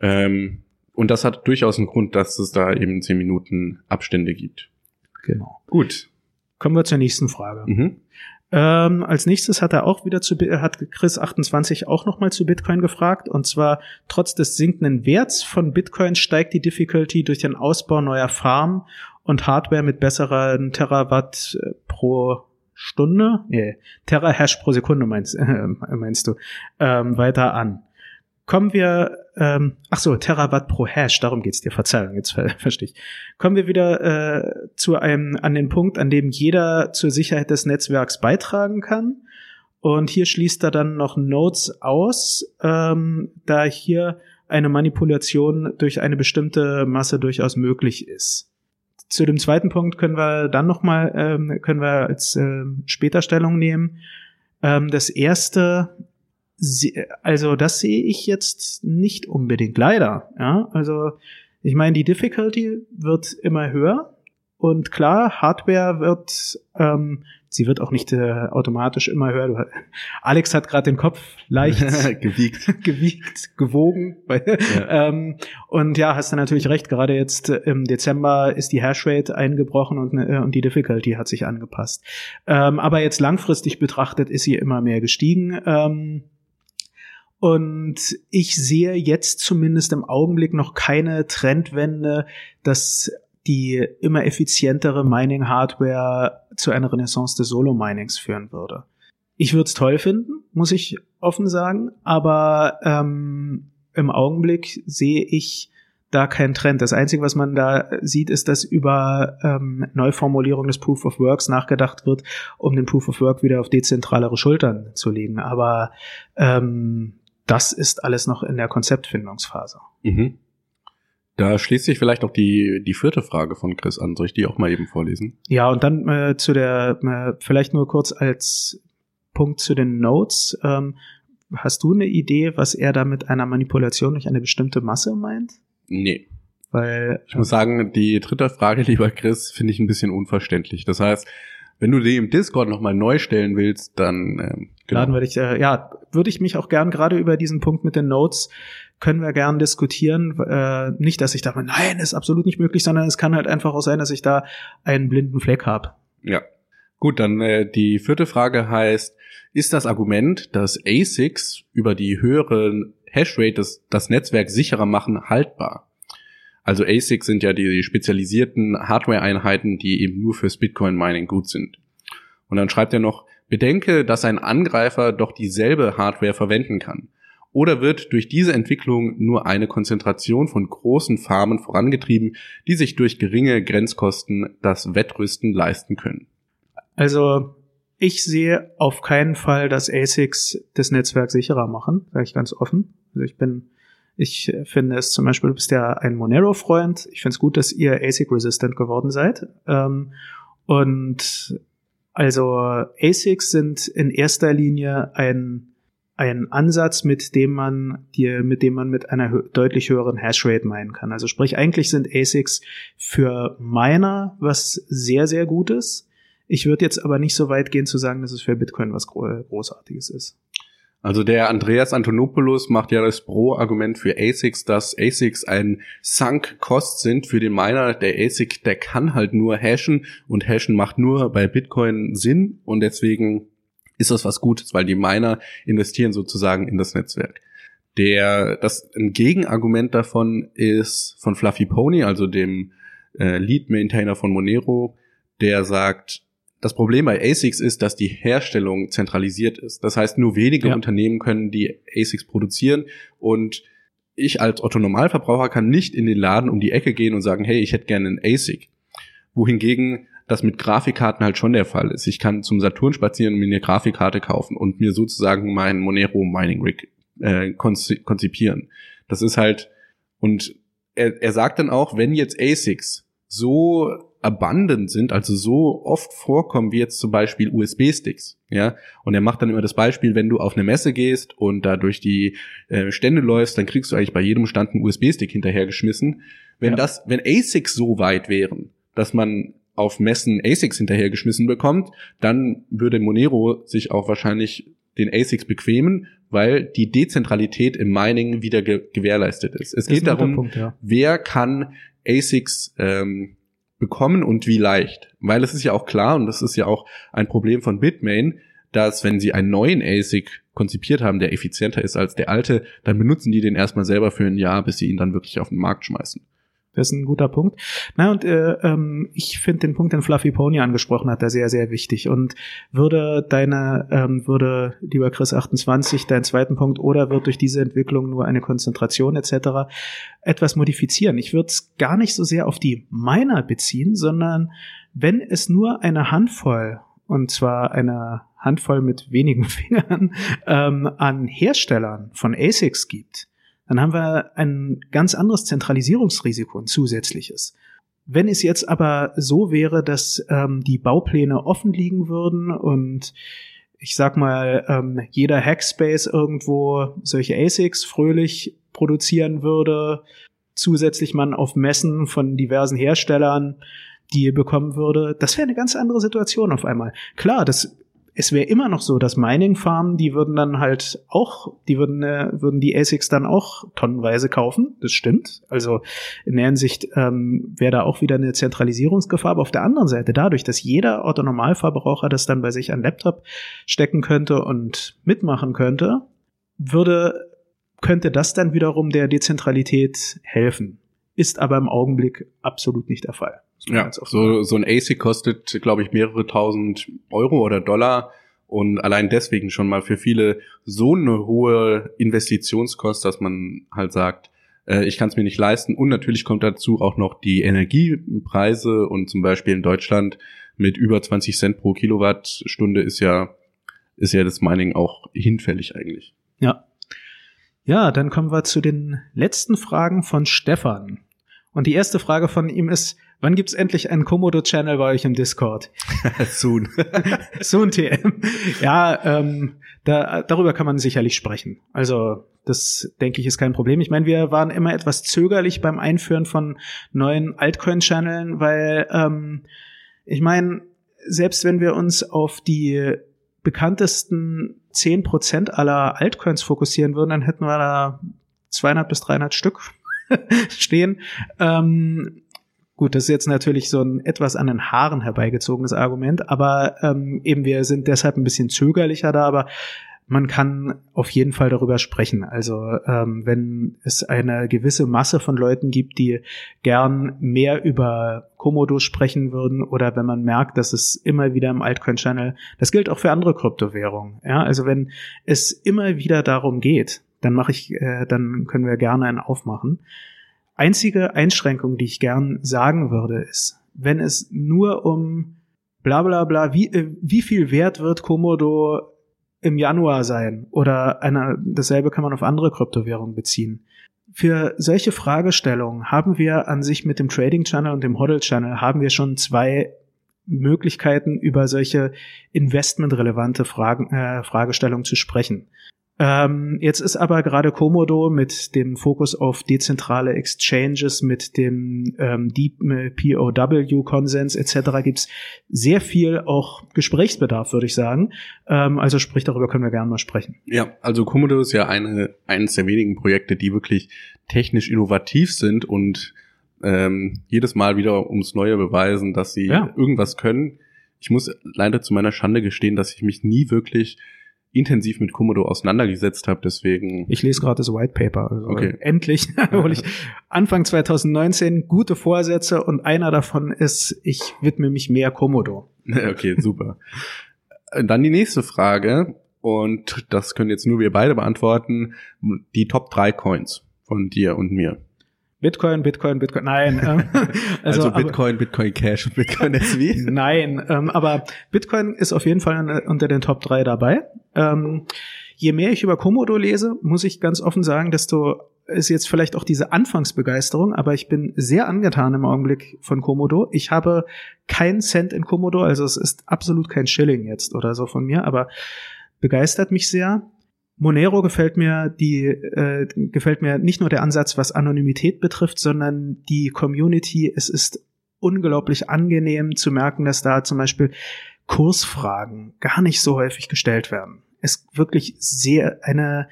Ähm, und das hat durchaus einen Grund, dass es da eben 10 Minuten Abstände gibt. Genau. Gut. Kommen wir zur nächsten Frage. Mhm. Ähm, als nächstes hat er auch wieder zu, hat Chris 28 auch nochmal zu Bitcoin gefragt. Und zwar, trotz des sinkenden Werts von Bitcoin steigt die Difficulty durch den Ausbau neuer Farm und Hardware mit besseren Terawatt äh, pro Stunde, nee, Terahash pro Sekunde meinst, äh, meinst du, ähm, weiter an. Kommen wir, ähm, ach so, Terawatt pro Hash, darum geht's dir, Verzeihung, jetzt ver verstehe ich. Kommen wir wieder äh, zu einem, an den Punkt, an dem jeder zur Sicherheit des Netzwerks beitragen kann. Und hier schließt er dann noch Nodes aus, ähm, da hier eine Manipulation durch eine bestimmte Masse durchaus möglich ist. Zu dem zweiten Punkt können wir dann noch mal ähm, können wir als äh, später Stellung nehmen. Ähm, das erste also das sehe ich jetzt nicht unbedingt, leider. Ja, also ich meine, die Difficulty wird immer höher und klar, Hardware wird, ähm, sie wird auch nicht äh, automatisch immer höher. Alex hat gerade den Kopf leicht gewiegt, gewiegt, gewogen. ja. ähm, und ja, hast du natürlich recht. Gerade jetzt im Dezember ist die Hashrate eingebrochen und, äh, und die Difficulty hat sich angepasst. Ähm, aber jetzt langfristig betrachtet ist sie immer mehr gestiegen. Ähm, und ich sehe jetzt zumindest im Augenblick noch keine Trendwende, dass die immer effizientere Mining-Hardware zu einer Renaissance des Solo-Minings führen würde. Ich würde es toll finden, muss ich offen sagen, aber ähm, im Augenblick sehe ich da keinen Trend. Das Einzige, was man da sieht, ist, dass über ähm, Neuformulierung des Proof of Works nachgedacht wird, um den Proof of Work wieder auf dezentralere Schultern zu legen. Aber ähm, das ist alles noch in der Konzeptfindungsphase. Mhm. Da schließt sich vielleicht auch die, die vierte Frage von Chris an. Soll ich die auch mal eben vorlesen? Ja, und dann äh, zu der, äh, vielleicht nur kurz als Punkt zu den Notes. Ähm, hast du eine Idee, was er da mit einer Manipulation durch eine bestimmte Masse meint? Nee. Weil. Ich muss sagen, die dritte Frage, lieber Chris, finde ich ein bisschen unverständlich. Das heißt, wenn du die im Discord nochmal neu stellen willst, dann ähm, genau. laden wir dich. Äh, ja, würde ich mich auch gern gerade über diesen Punkt mit den Notes können wir gern diskutieren. Äh, nicht, dass ich da nein, ist absolut nicht möglich, sondern es kann halt einfach auch sein, dass ich da einen blinden Fleck habe. Ja. Gut, dann äh, die vierte Frage heißt, ist das Argument, dass ASICs über die höhere Hashrate das, das Netzwerk sicherer machen, haltbar? Also ASICs sind ja die spezialisierten Hardware-Einheiten, die eben nur fürs Bitcoin-Mining gut sind. Und dann schreibt er noch, bedenke, dass ein Angreifer doch dieselbe Hardware verwenden kann. Oder wird durch diese Entwicklung nur eine Konzentration von großen Farmen vorangetrieben, die sich durch geringe Grenzkosten das Wettrüsten leisten können? Also ich sehe auf keinen Fall, dass ASICs das Netzwerk sicherer machen, sage ich ganz offen. Also ich bin, ich finde es zum Beispiel, du bist ja ein Monero-Freund. Ich finde es gut, dass ihr ASIC-resistant geworden seid. Ähm, und also ASICs sind in erster Linie ein ein Ansatz, mit dem man die, mit dem man mit einer deutlich höheren Hashrate meinen kann. Also sprich, eigentlich sind ASICs für Miner was sehr, sehr Gutes. Ich würde jetzt aber nicht so weit gehen zu sagen, dass es für Bitcoin was Großartiges ist. Also der Andreas Antonopoulos macht ja das Pro-Argument für ASICs, dass ASICs ein Sunk-Cost sind für den Miner. Der ASIC, der kann halt nur hashen und hashen macht nur bei Bitcoin Sinn und deswegen ist das was Gutes, weil die Miner investieren sozusagen in das Netzwerk. Der, das ein Gegenargument davon ist von Fluffy Pony, also dem äh, Lead Maintainer von Monero, der sagt, das Problem bei ASICs ist, dass die Herstellung zentralisiert ist. Das heißt, nur wenige ja. Unternehmen können die ASICs produzieren und ich als Otto Normalverbraucher kann nicht in den Laden um die Ecke gehen und sagen, hey, ich hätte gerne einen ASIC. Wohingegen das mit Grafikkarten halt schon der Fall ist. Ich kann zum Saturn spazieren und mir eine Grafikkarte kaufen und mir sozusagen mein Monero Mining Rig äh, konzipieren. Das ist halt, und er, er sagt dann auch, wenn jetzt ASICs so abundant sind, also so oft vorkommen wie jetzt zum Beispiel USB-Sticks, ja. Und er macht dann immer das Beispiel, wenn du auf eine Messe gehst und da durch die äh, Stände läufst, dann kriegst du eigentlich bei jedem Stand einen USB-Stick hinterhergeschmissen. Wenn ja. das, wenn ASICs so weit wären, dass man auf Messen ASICs hinterhergeschmissen bekommt, dann würde Monero sich auch wahrscheinlich den ASICs bequemen, weil die Dezentralität im Mining wieder ge gewährleistet ist. Es geht darum, Punkt, ja. wer kann ASICs ähm, bekommen und wie leicht. Weil es ist ja auch klar, und das ist ja auch ein Problem von Bitmain, dass wenn sie einen neuen ASIC konzipiert haben, der effizienter ist als der alte, dann benutzen die den erstmal selber für ein Jahr, bis sie ihn dann wirklich auf den Markt schmeißen. Das ist ein guter Punkt. Na, und äh, ähm, ich finde den Punkt, den Fluffy Pony angesprochen hat, da sehr, sehr wichtig. Und würde deine, ähm, würde, lieber Chris 28, dein zweiten Punkt, oder wird durch diese Entwicklung nur eine Konzentration etc. etwas modifizieren? Ich würde es gar nicht so sehr auf die Miner beziehen, sondern wenn es nur eine Handvoll, und zwar eine Handvoll mit wenigen Fingern, ähm, an Herstellern von ASICs gibt, dann haben wir ein ganz anderes Zentralisierungsrisiko, ein zusätzliches. Wenn es jetzt aber so wäre, dass ähm, die Baupläne offen liegen würden und ich sag mal, ähm, jeder Hackspace irgendwo solche ASICs fröhlich produzieren würde, zusätzlich man auf Messen von diversen Herstellern die bekommen würde, das wäre eine ganz andere Situation auf einmal. Klar, das es wäre immer noch so, dass Mining-Farmen, die würden dann halt auch, die würden, äh, würden die ASICs dann auch tonnenweise kaufen. Das stimmt. Also in der Hinsicht ähm, wäre da auch wieder eine Zentralisierungsgefahr. Aber auf der anderen Seite, dadurch, dass jeder Autonormalverbraucher das dann bei sich an Laptop stecken könnte und mitmachen könnte, würde, könnte das dann wiederum der Dezentralität helfen. Ist aber im Augenblick absolut nicht der Fall. Ja, so, so ein ASIC kostet, glaube ich, mehrere tausend Euro oder Dollar und allein deswegen schon mal für viele so eine hohe Investitionskost, dass man halt sagt, äh, ich kann es mir nicht leisten. Und natürlich kommt dazu auch noch die Energiepreise und zum Beispiel in Deutschland mit über 20 Cent pro Kilowattstunde ist ja, ist ja das Mining auch hinfällig eigentlich. Ja. Ja, dann kommen wir zu den letzten Fragen von Stefan. Und die erste Frage von ihm ist, wann gibt's endlich einen Komodo-Channel bei euch im Discord? Soon. Soon TM. Ja, ähm, da, darüber kann man sicherlich sprechen. Also das denke ich ist kein Problem. Ich meine, wir waren immer etwas zögerlich beim Einführen von neuen Altcoin-Channeln, weil ähm, ich meine, selbst wenn wir uns auf die bekanntesten zehn Prozent aller Altcoins fokussieren würden, dann hätten wir da 200 bis 300 Stück stehen. Ähm, Gut, das ist jetzt natürlich so ein etwas an den Haaren herbeigezogenes Argument, aber ähm, eben wir sind deshalb ein bisschen zögerlicher da, aber man kann auf jeden Fall darüber sprechen. Also ähm, wenn es eine gewisse Masse von Leuten gibt, die gern mehr über Komodo sprechen würden oder wenn man merkt, dass es immer wieder im Altcoin-Channel, das gilt auch für andere Kryptowährungen. Ja, also wenn es immer wieder darum geht, dann mache ich, äh, dann können wir gerne einen aufmachen. Einzige Einschränkung, die ich gern sagen würde, ist, wenn es nur um bla bla bla, wie, äh, wie viel wert wird Komodo im Januar sein oder eine, dasselbe kann man auf andere Kryptowährungen beziehen. Für solche Fragestellungen haben wir an sich mit dem Trading Channel und dem Hodl Channel haben wir schon zwei Möglichkeiten über solche investmentrelevante Fragen, äh, Fragestellungen zu sprechen. Ähm, jetzt ist aber gerade Komodo mit dem Fokus auf dezentrale Exchanges, mit dem ähm, Deep äh, POW-Konsens etc. gibt's sehr viel auch Gesprächsbedarf, würde ich sagen. Ähm, also sprich, darüber können wir gerne mal sprechen. Ja, also Komodo ist ja eine, eines der wenigen Projekte, die wirklich technisch innovativ sind und ähm, jedes Mal wieder ums Neue beweisen, dass sie ja. irgendwas können. Ich muss leider zu meiner Schande gestehen, dass ich mich nie wirklich intensiv mit Komodo auseinandergesetzt habe, deswegen. Ich lese gerade das White Paper. Also okay. Endlich hole ich Anfang 2019 gute Vorsätze und einer davon ist, ich widme mich mehr Komodo. Okay, super. Dann die nächste Frage und das können jetzt nur wir beide beantworten. Die Top 3 Coins von dir und mir. Bitcoin, Bitcoin, Bitcoin, nein. Ähm, also, also Bitcoin, aber, Bitcoin Cash und Bitcoin SV? nein, ähm, aber Bitcoin ist auf jeden Fall unter den Top 3 dabei. Ähm, je mehr ich über Komodo lese, muss ich ganz offen sagen, desto ist jetzt vielleicht auch diese Anfangsbegeisterung, aber ich bin sehr angetan im Augenblick von Komodo. Ich habe keinen Cent in Komodo, also es ist absolut kein Schilling jetzt oder so von mir, aber begeistert mich sehr. Monero gefällt mir die äh, gefällt mir nicht nur der Ansatz, was Anonymität betrifft, sondern die Community. Es ist unglaublich angenehm zu merken, dass da zum Beispiel Kursfragen gar nicht so häufig gestellt werden. Es wirklich sehr eine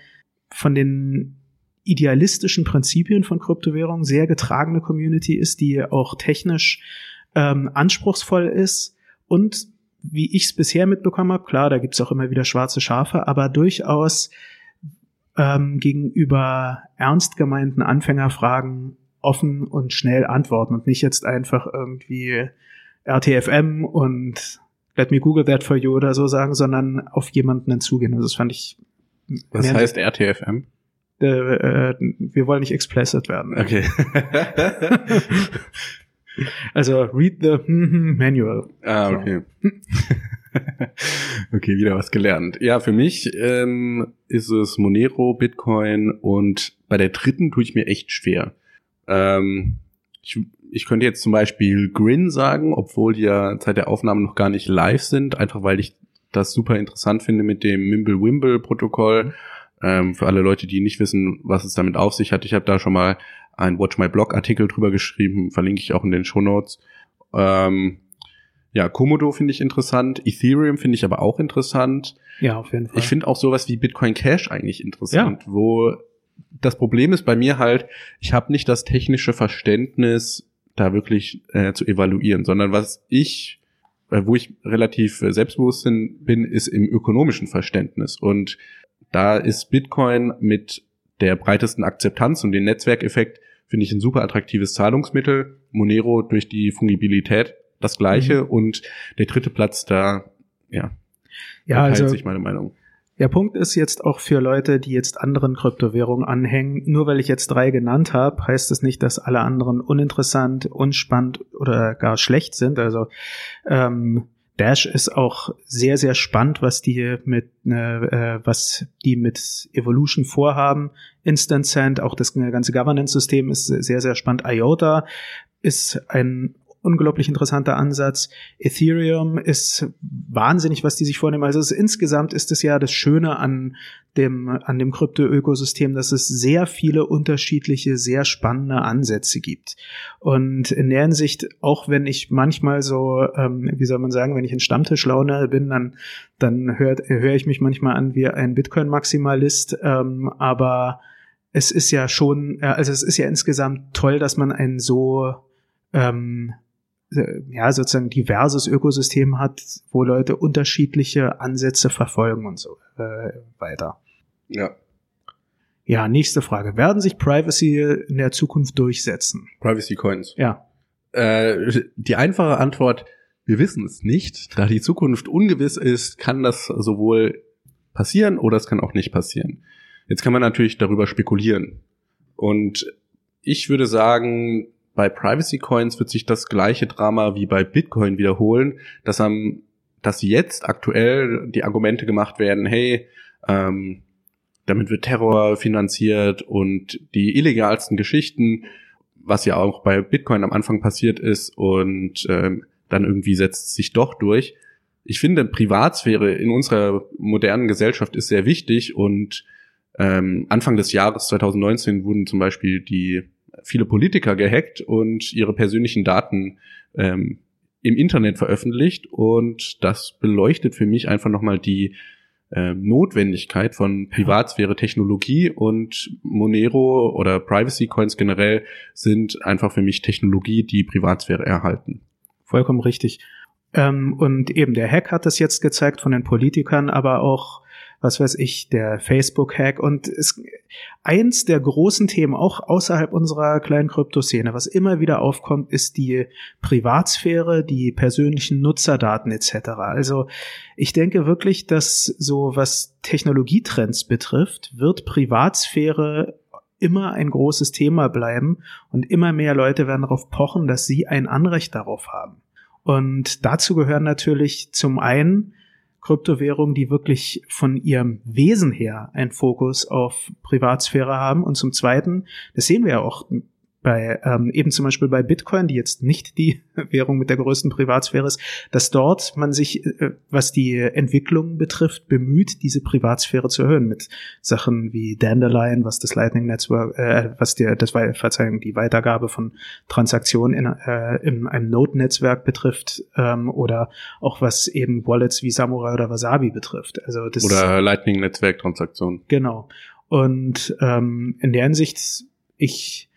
von den idealistischen Prinzipien von Kryptowährungen sehr getragene Community ist, die auch technisch ähm, anspruchsvoll ist und wie ich es bisher mitbekommen habe, klar, da gibt's auch immer wieder schwarze Schafe, aber durchaus ähm, gegenüber ernst gemeinten Anfängerfragen offen und schnell antworten und nicht jetzt einfach irgendwie RTFM und let me Google that for you oder so sagen, sondern auf jemanden dann zugehen. Also das fand ich. Was heißt RTFM? Äh, äh, wir wollen nicht explicit werden. Okay. Also read the manual. Ah, okay. okay, wieder was gelernt. Ja, für mich ähm, ist es Monero, Bitcoin und bei der dritten tue ich mir echt schwer. Ähm, ich, ich könnte jetzt zum Beispiel Grin sagen, obwohl die ja seit der Aufnahme noch gar nicht live sind, einfach weil ich das super interessant finde mit dem Mimble-Wimble-Protokoll. Ähm, für alle Leute, die nicht wissen, was es damit auf sich hat, ich habe da schon mal einen Watch My Blog Artikel drüber geschrieben, verlinke ich auch in den Show Notes. Ähm, ja, Komodo finde ich interessant, Ethereum finde ich aber auch interessant. Ja, auf jeden Fall. Ich finde auch sowas wie Bitcoin Cash eigentlich interessant, ja. wo das Problem ist bei mir halt, ich habe nicht das technische Verständnis, da wirklich äh, zu evaluieren, sondern was ich, äh, wo ich relativ äh, selbstbewusst bin, ist im ökonomischen Verständnis. Und da ist Bitcoin mit der breitesten Akzeptanz und den Netzwerkeffekt finde ich ein super attraktives Zahlungsmittel. Monero durch die Fungibilität das gleiche mhm. und der dritte Platz da, ja, ja teilt also, sich meine Meinung. Der Punkt ist jetzt auch für Leute, die jetzt anderen Kryptowährungen anhängen, nur weil ich jetzt drei genannt habe, heißt es das nicht, dass alle anderen uninteressant, unspannend oder gar schlecht sind. Also ähm, Dash ist auch sehr, sehr spannend, was die mit, äh, was die mit Evolution vorhaben. Instant Send, auch das ganze Governance-System ist sehr, sehr spannend. IOTA ist ein unglaublich interessanter Ansatz. Ethereum ist wahnsinnig, was die sich vornehmen. Also ist, insgesamt ist es ja das Schöne an dem, an dem Krypto-Ökosystem, dass es sehr viele unterschiedliche, sehr spannende Ansätze gibt. Und in der Hinsicht, auch wenn ich manchmal so, ähm, wie soll man sagen, wenn ich in Stammtischlaune bin, dann, dann höre hör ich mich manchmal an wie ein Bitcoin-Maximalist, ähm, aber es ist ja schon, äh, also es ist ja insgesamt toll, dass man ein so ähm, äh, ja, sozusagen diverses Ökosystem hat, wo Leute unterschiedliche Ansätze verfolgen und so äh, weiter. Ja. Ja, nächste Frage. Werden sich Privacy in der Zukunft durchsetzen? Privacy Coins. Ja. Äh, die einfache Antwort, wir wissen es nicht. Da die Zukunft ungewiss ist, kann das sowohl passieren oder es kann auch nicht passieren. Jetzt kann man natürlich darüber spekulieren. Und ich würde sagen, bei Privacy Coins wird sich das gleiche Drama wie bei Bitcoin wiederholen, dass am, dass jetzt aktuell die Argumente gemacht werden, hey, ähm, damit wird Terror finanziert und die illegalsten Geschichten, was ja auch bei Bitcoin am Anfang passiert ist und ähm, dann irgendwie setzt sich doch durch. Ich finde, Privatsphäre in unserer modernen Gesellschaft ist sehr wichtig und ähm, Anfang des Jahres 2019 wurden zum Beispiel die viele Politiker gehackt und ihre persönlichen Daten ähm, im Internet veröffentlicht und das beleuchtet für mich einfach nochmal die äh, Notwendigkeit von Privatsphäre Technologie und Monero oder Privacy Coins generell sind einfach für mich Technologie, die Privatsphäre erhalten. Vollkommen richtig. Ähm, und eben der Hack hat das jetzt gezeigt von den Politikern, aber auch was weiß ich, der Facebook-Hack und es, eins der großen Themen auch außerhalb unserer kleinen Kryptoszene, was immer wieder aufkommt, ist die Privatsphäre, die persönlichen Nutzerdaten etc. Also ich denke wirklich, dass so was Technologietrends betrifft, wird Privatsphäre immer ein großes Thema bleiben und immer mehr Leute werden darauf pochen, dass sie ein Anrecht darauf haben. Und dazu gehören natürlich zum einen Kryptowährungen, die wirklich von ihrem Wesen her einen Fokus auf Privatsphäre haben. Und zum Zweiten, das sehen wir ja auch bei ähm, eben zum Beispiel bei Bitcoin, die jetzt nicht die Währung mit der größten Privatsphäre ist, dass dort man sich, äh, was die Entwicklung betrifft, bemüht, diese Privatsphäre zu erhöhen mit Sachen wie Dandelion, was das Lightning Network, äh, was der, das war Verzeihung, die Weitergabe von Transaktionen in, äh, in einem Node-Netzwerk betrifft ähm, oder auch was eben Wallets wie Samurai oder Wasabi betrifft. Also das oder Lightning-Netzwerk-Transaktionen. Genau. Und ähm, in der Hinsicht, ich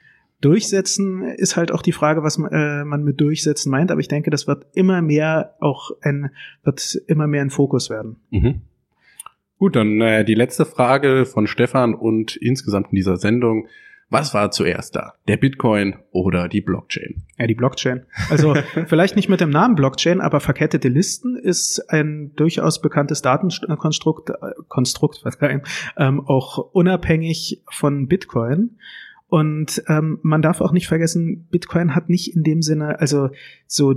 Durchsetzen ist halt auch die Frage, was äh, man mit durchsetzen meint, aber ich denke, das wird immer mehr auch ein, wird immer mehr ein Fokus werden. Mhm. Gut, dann äh, die letzte Frage von Stefan und insgesamt in dieser Sendung. Was war zuerst da? Der Bitcoin oder die Blockchain? Ja, die Blockchain. Also vielleicht nicht mit dem Namen Blockchain, aber verkettete Listen ist ein durchaus bekanntes Datenkonstrukt, äh, Konstrukt, ähm, auch unabhängig von Bitcoin. Und ähm, man darf auch nicht vergessen, Bitcoin hat nicht in dem Sinne, also so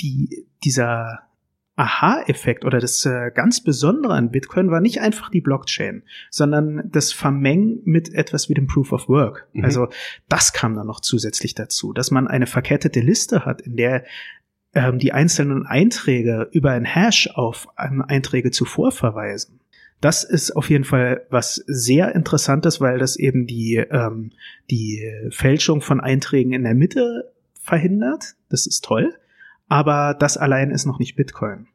die, dieser Aha-Effekt oder das äh, ganz Besondere an Bitcoin war nicht einfach die Blockchain, sondern das Vermengen mit etwas wie dem Proof of Work. Mhm. Also das kam dann noch zusätzlich dazu, dass man eine verkettete Liste hat, in der ähm, die einzelnen Einträge über ein Hash auf Einträge zuvor verweisen. Das ist auf jeden Fall was sehr Interessantes, weil das eben die, ähm, die Fälschung von Einträgen in der Mitte verhindert. Das ist toll. Aber das allein ist noch nicht Bitcoin.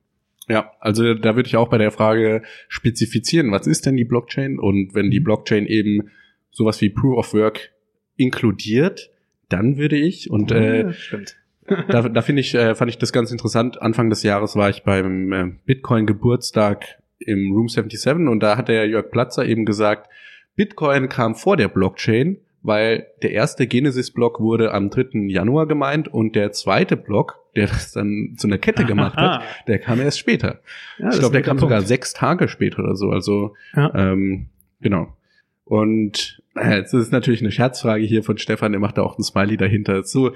Ja, also da würde ich auch bei der Frage spezifizieren, was ist denn die Blockchain? Und wenn die mhm. Blockchain eben sowas wie Proof of Work inkludiert, dann würde ich und äh, ja, da, da finde ich, äh, fand ich das ganz interessant. Anfang des Jahres war ich beim äh, Bitcoin Geburtstag im Room 77 und da hat der Jörg Platzer eben gesagt, Bitcoin kam vor der Blockchain, weil der erste Genesis-Block wurde am 3. Januar gemeint und der zweite Block, der das dann zu einer Kette gemacht hat, der kam erst später. Ja, ich glaube, der kam Punkt. sogar sechs Tage später oder so. Also ja. ähm, genau. Und äh, jetzt ist natürlich eine Scherzfrage hier von Stefan, der macht da auch ein Smiley dahinter. So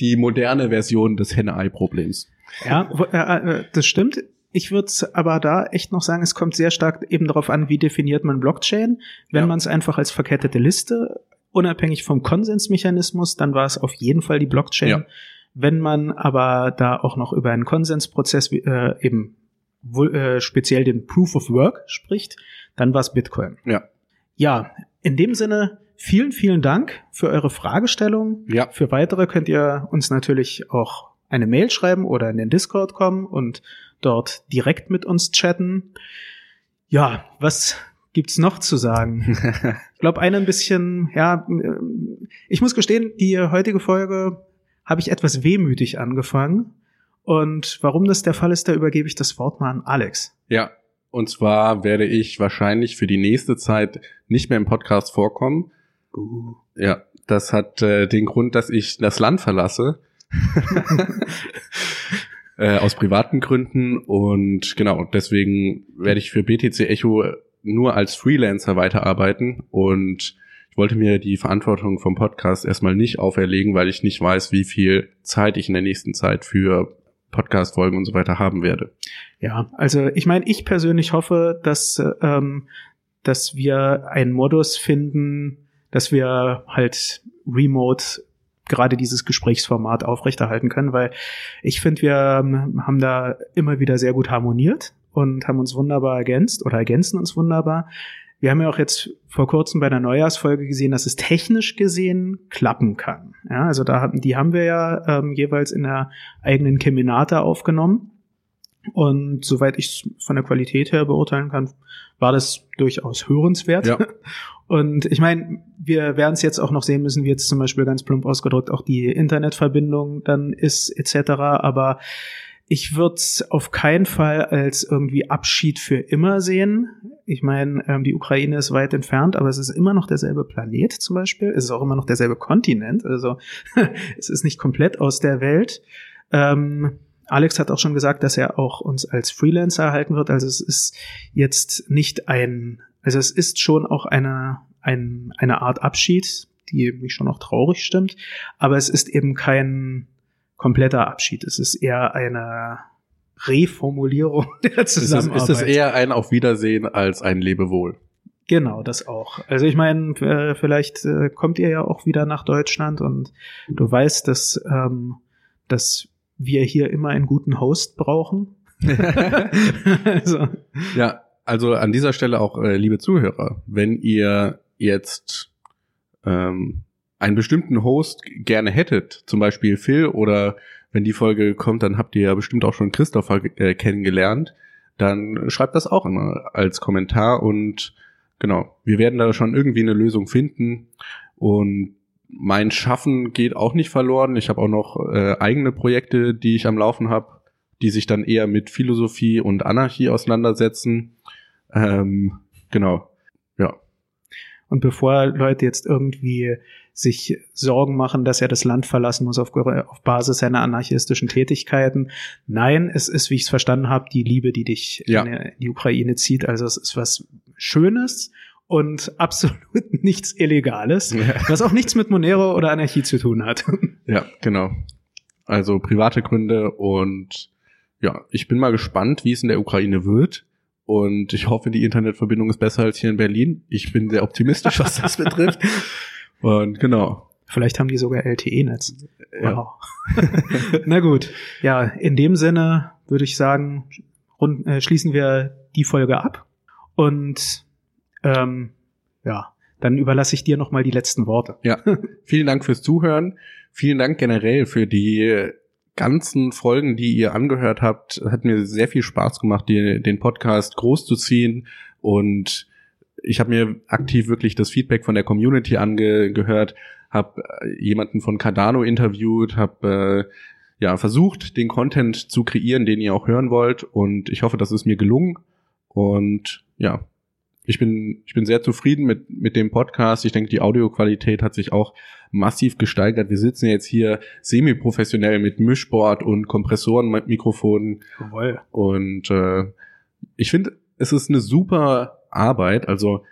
die moderne Version des Henne-Ei-Problems. Ja, äh, äh, das stimmt. Ich würde aber da echt noch sagen, es kommt sehr stark eben darauf an, wie definiert man Blockchain. Wenn ja. man es einfach als verkettete Liste, unabhängig vom Konsensmechanismus, dann war es auf jeden Fall die Blockchain. Ja. Wenn man aber da auch noch über einen Konsensprozess äh, eben äh, speziell den Proof of Work spricht, dann war es Bitcoin. Ja. Ja, in dem Sinne, vielen, vielen Dank für eure Fragestellung. Ja. Für weitere könnt ihr uns natürlich auch eine Mail schreiben oder in den Discord kommen und dort direkt mit uns chatten. Ja, was gibt's noch zu sagen? ich glaube, eine ein bisschen, ja, ich muss gestehen, die heutige Folge habe ich etwas wehmütig angefangen. Und warum das der Fall ist, da übergebe ich das Wort mal an Alex. Ja, und zwar werde ich wahrscheinlich für die nächste Zeit nicht mehr im Podcast vorkommen. Uh. Ja, das hat äh, den Grund, dass ich das Land verlasse. äh, aus privaten Gründen und genau, deswegen werde ich für BTC Echo nur als Freelancer weiterarbeiten und ich wollte mir die Verantwortung vom Podcast erstmal nicht auferlegen, weil ich nicht weiß, wie viel Zeit ich in der nächsten Zeit für Podcast-Folgen und so weiter haben werde. Ja, also ich meine, ich persönlich hoffe, dass, ähm, dass wir einen Modus finden, dass wir halt remote gerade dieses Gesprächsformat aufrechterhalten können, weil ich finde, wir ähm, haben da immer wieder sehr gut harmoniert und haben uns wunderbar ergänzt oder ergänzen uns wunderbar. Wir haben ja auch jetzt vor kurzem bei der Neujahrsfolge gesehen, dass es technisch gesehen klappen kann. Ja, also da haben, die haben wir ja ähm, jeweils in der eigenen Keminata aufgenommen. Und soweit ich es von der Qualität her beurteilen kann, war das durchaus hörenswert. Ja. Und ich meine, wir werden es jetzt auch noch sehen müssen, wie jetzt zum Beispiel ganz plump ausgedrückt auch die Internetverbindung dann ist, etc. Aber ich würde es auf keinen Fall als irgendwie Abschied für immer sehen. Ich meine, ähm, die Ukraine ist weit entfernt, aber es ist immer noch derselbe Planet zum Beispiel. Es ist auch immer noch derselbe Kontinent. Also es ist nicht komplett aus der Welt. Ähm, Alex hat auch schon gesagt, dass er auch uns als Freelancer erhalten wird. Also es ist jetzt nicht ein, also es ist schon auch eine, ein, eine Art Abschied, die mich schon auch traurig stimmt. Aber es ist eben kein kompletter Abschied. Es ist eher eine Reformulierung der Zusammenarbeit. Es ist, es eher ein Auf Wiedersehen als ein Lebewohl. Genau, das auch. Also ich meine, äh, vielleicht äh, kommt ihr ja auch wieder nach Deutschland und du weißt, dass, ähm, dass wir hier immer einen guten Host brauchen. also. Ja, also an dieser Stelle auch, äh, liebe Zuhörer, wenn ihr jetzt ähm, einen bestimmten Host gerne hättet, zum Beispiel Phil oder wenn die Folge kommt, dann habt ihr ja bestimmt auch schon Christopher äh, kennengelernt, dann schreibt das auch immer als Kommentar und genau, wir werden da schon irgendwie eine Lösung finden und mein Schaffen geht auch nicht verloren. Ich habe auch noch äh, eigene Projekte, die ich am Laufen habe, die sich dann eher mit Philosophie und Anarchie auseinandersetzen. Ähm, genau, ja. Und bevor Leute jetzt irgendwie sich Sorgen machen, dass er das Land verlassen muss auf, auf Basis seiner anarchistischen Tätigkeiten. Nein, es ist, wie ich es verstanden habe, die Liebe, die dich ja. in die Ukraine zieht. Also es ist was Schönes und absolut nichts Illegales, ja. was auch nichts mit Monero oder Anarchie zu tun hat. Ja, genau. Also private Gründe und ja, ich bin mal gespannt, wie es in der Ukraine wird. Und ich hoffe, die Internetverbindung ist besser als hier in Berlin. Ich bin sehr optimistisch, was das betrifft. Und genau. Vielleicht haben die sogar LTE-Netz. Wow. Ja. Na gut. Ja, in dem Sinne würde ich sagen, rund, äh, schließen wir die Folge ab. Und ähm, ja, dann überlasse ich dir nochmal die letzten Worte. Ja, vielen Dank fürs Zuhören. Vielen Dank generell für die ganzen Folgen, die ihr angehört habt. Hat mir sehr viel Spaß gemacht, die, den Podcast groß zu ziehen. Und ich habe mir aktiv wirklich das Feedback von der Community angehört, habe äh, jemanden von Cardano interviewt, habe äh, ja versucht, den Content zu kreieren, den ihr auch hören wollt. Und ich hoffe, das ist mir gelungen. Und ja, ich bin, ich bin sehr zufrieden mit, mit dem Podcast. Ich denke, die Audioqualität hat sich auch massiv gesteigert. Wir sitzen jetzt hier semi-professionell mit Mischboard und Kompressoren mit Mikrofonen. Jawohl. Und äh, ich finde, es ist eine super Arbeit. Also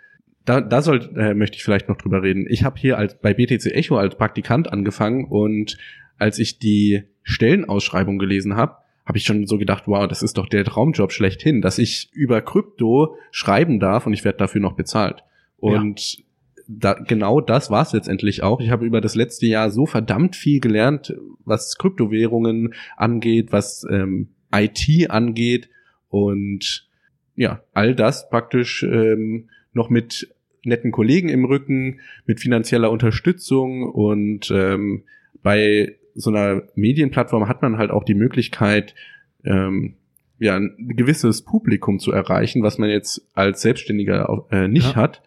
da, da soll, äh, möchte ich vielleicht noch drüber reden. Ich habe hier als bei BTC Echo als Praktikant angefangen und als ich die Stellenausschreibung gelesen habe, habe ich schon so gedacht, wow, das ist doch der Traumjob schlechthin, dass ich über Krypto schreiben darf und ich werde dafür noch bezahlt. Und ja. da, genau das war es letztendlich auch. Ich habe über das letzte Jahr so verdammt viel gelernt, was Kryptowährungen angeht, was ähm, IT angeht und ja, all das praktisch ähm, noch mit netten Kollegen im Rücken, mit finanzieller Unterstützung und ähm, bei so einer Medienplattform hat man halt auch die Möglichkeit, ähm, ja, ein gewisses Publikum zu erreichen, was man jetzt als Selbstständiger äh, nicht ja. hat.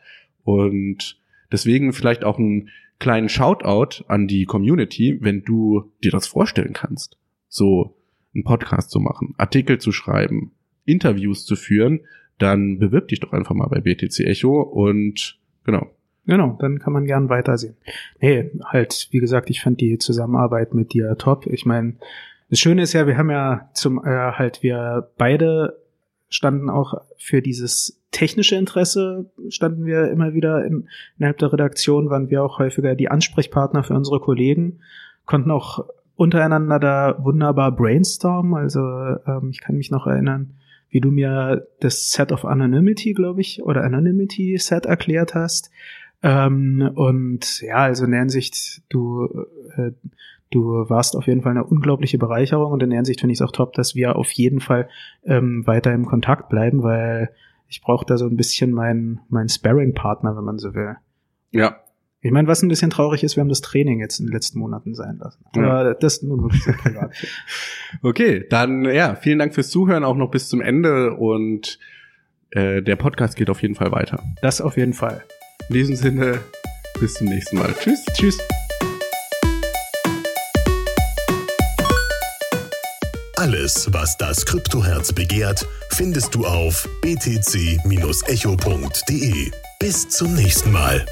Und deswegen vielleicht auch ein kleinen Shoutout an die Community, wenn du dir das vorstellen kannst, so einen Podcast zu machen, Artikel zu schreiben, Interviews zu führen, dann bewirb dich doch einfach mal bei BTC Echo und genau. Genau, dann kann man gern weitersehen. Nee, halt, wie gesagt, ich fand die Zusammenarbeit mit dir top. Ich meine, das Schöne ist ja, wir haben ja zum äh, halt wir beide standen auch für dieses technische Interesse standen wir immer wieder in, innerhalb der Redaktion, waren wir auch häufiger die Ansprechpartner für unsere Kollegen, konnten auch untereinander da wunderbar brainstormen. Also ähm, ich kann mich noch erinnern, wie du mir das Set of Anonymity, glaube ich, oder Anonymity Set erklärt hast. Ähm, und ja, also in der Hinsicht, du, äh, du warst auf jeden Fall eine unglaubliche Bereicherung und in der Hinsicht finde ich es auch top, dass wir auf jeden Fall ähm, weiter im Kontakt bleiben, weil ich brauche da so ein bisschen meinen mein Sparring-Partner, wenn man so will. Ja. Ich meine, was ein bisschen traurig ist, wir haben das Training jetzt in den letzten Monaten sein lassen. Aber ja. das nun wirklich sehr privat. okay, dann ja, vielen Dank fürs Zuhören auch noch bis zum Ende und äh, der Podcast geht auf jeden Fall weiter. Das auf jeden Fall. In diesem Sinne, bis zum nächsten Mal. Tschüss. Tschüss. Alles, was das Kryptoherz begehrt, findest du auf btc-echo.de. Bis zum nächsten Mal.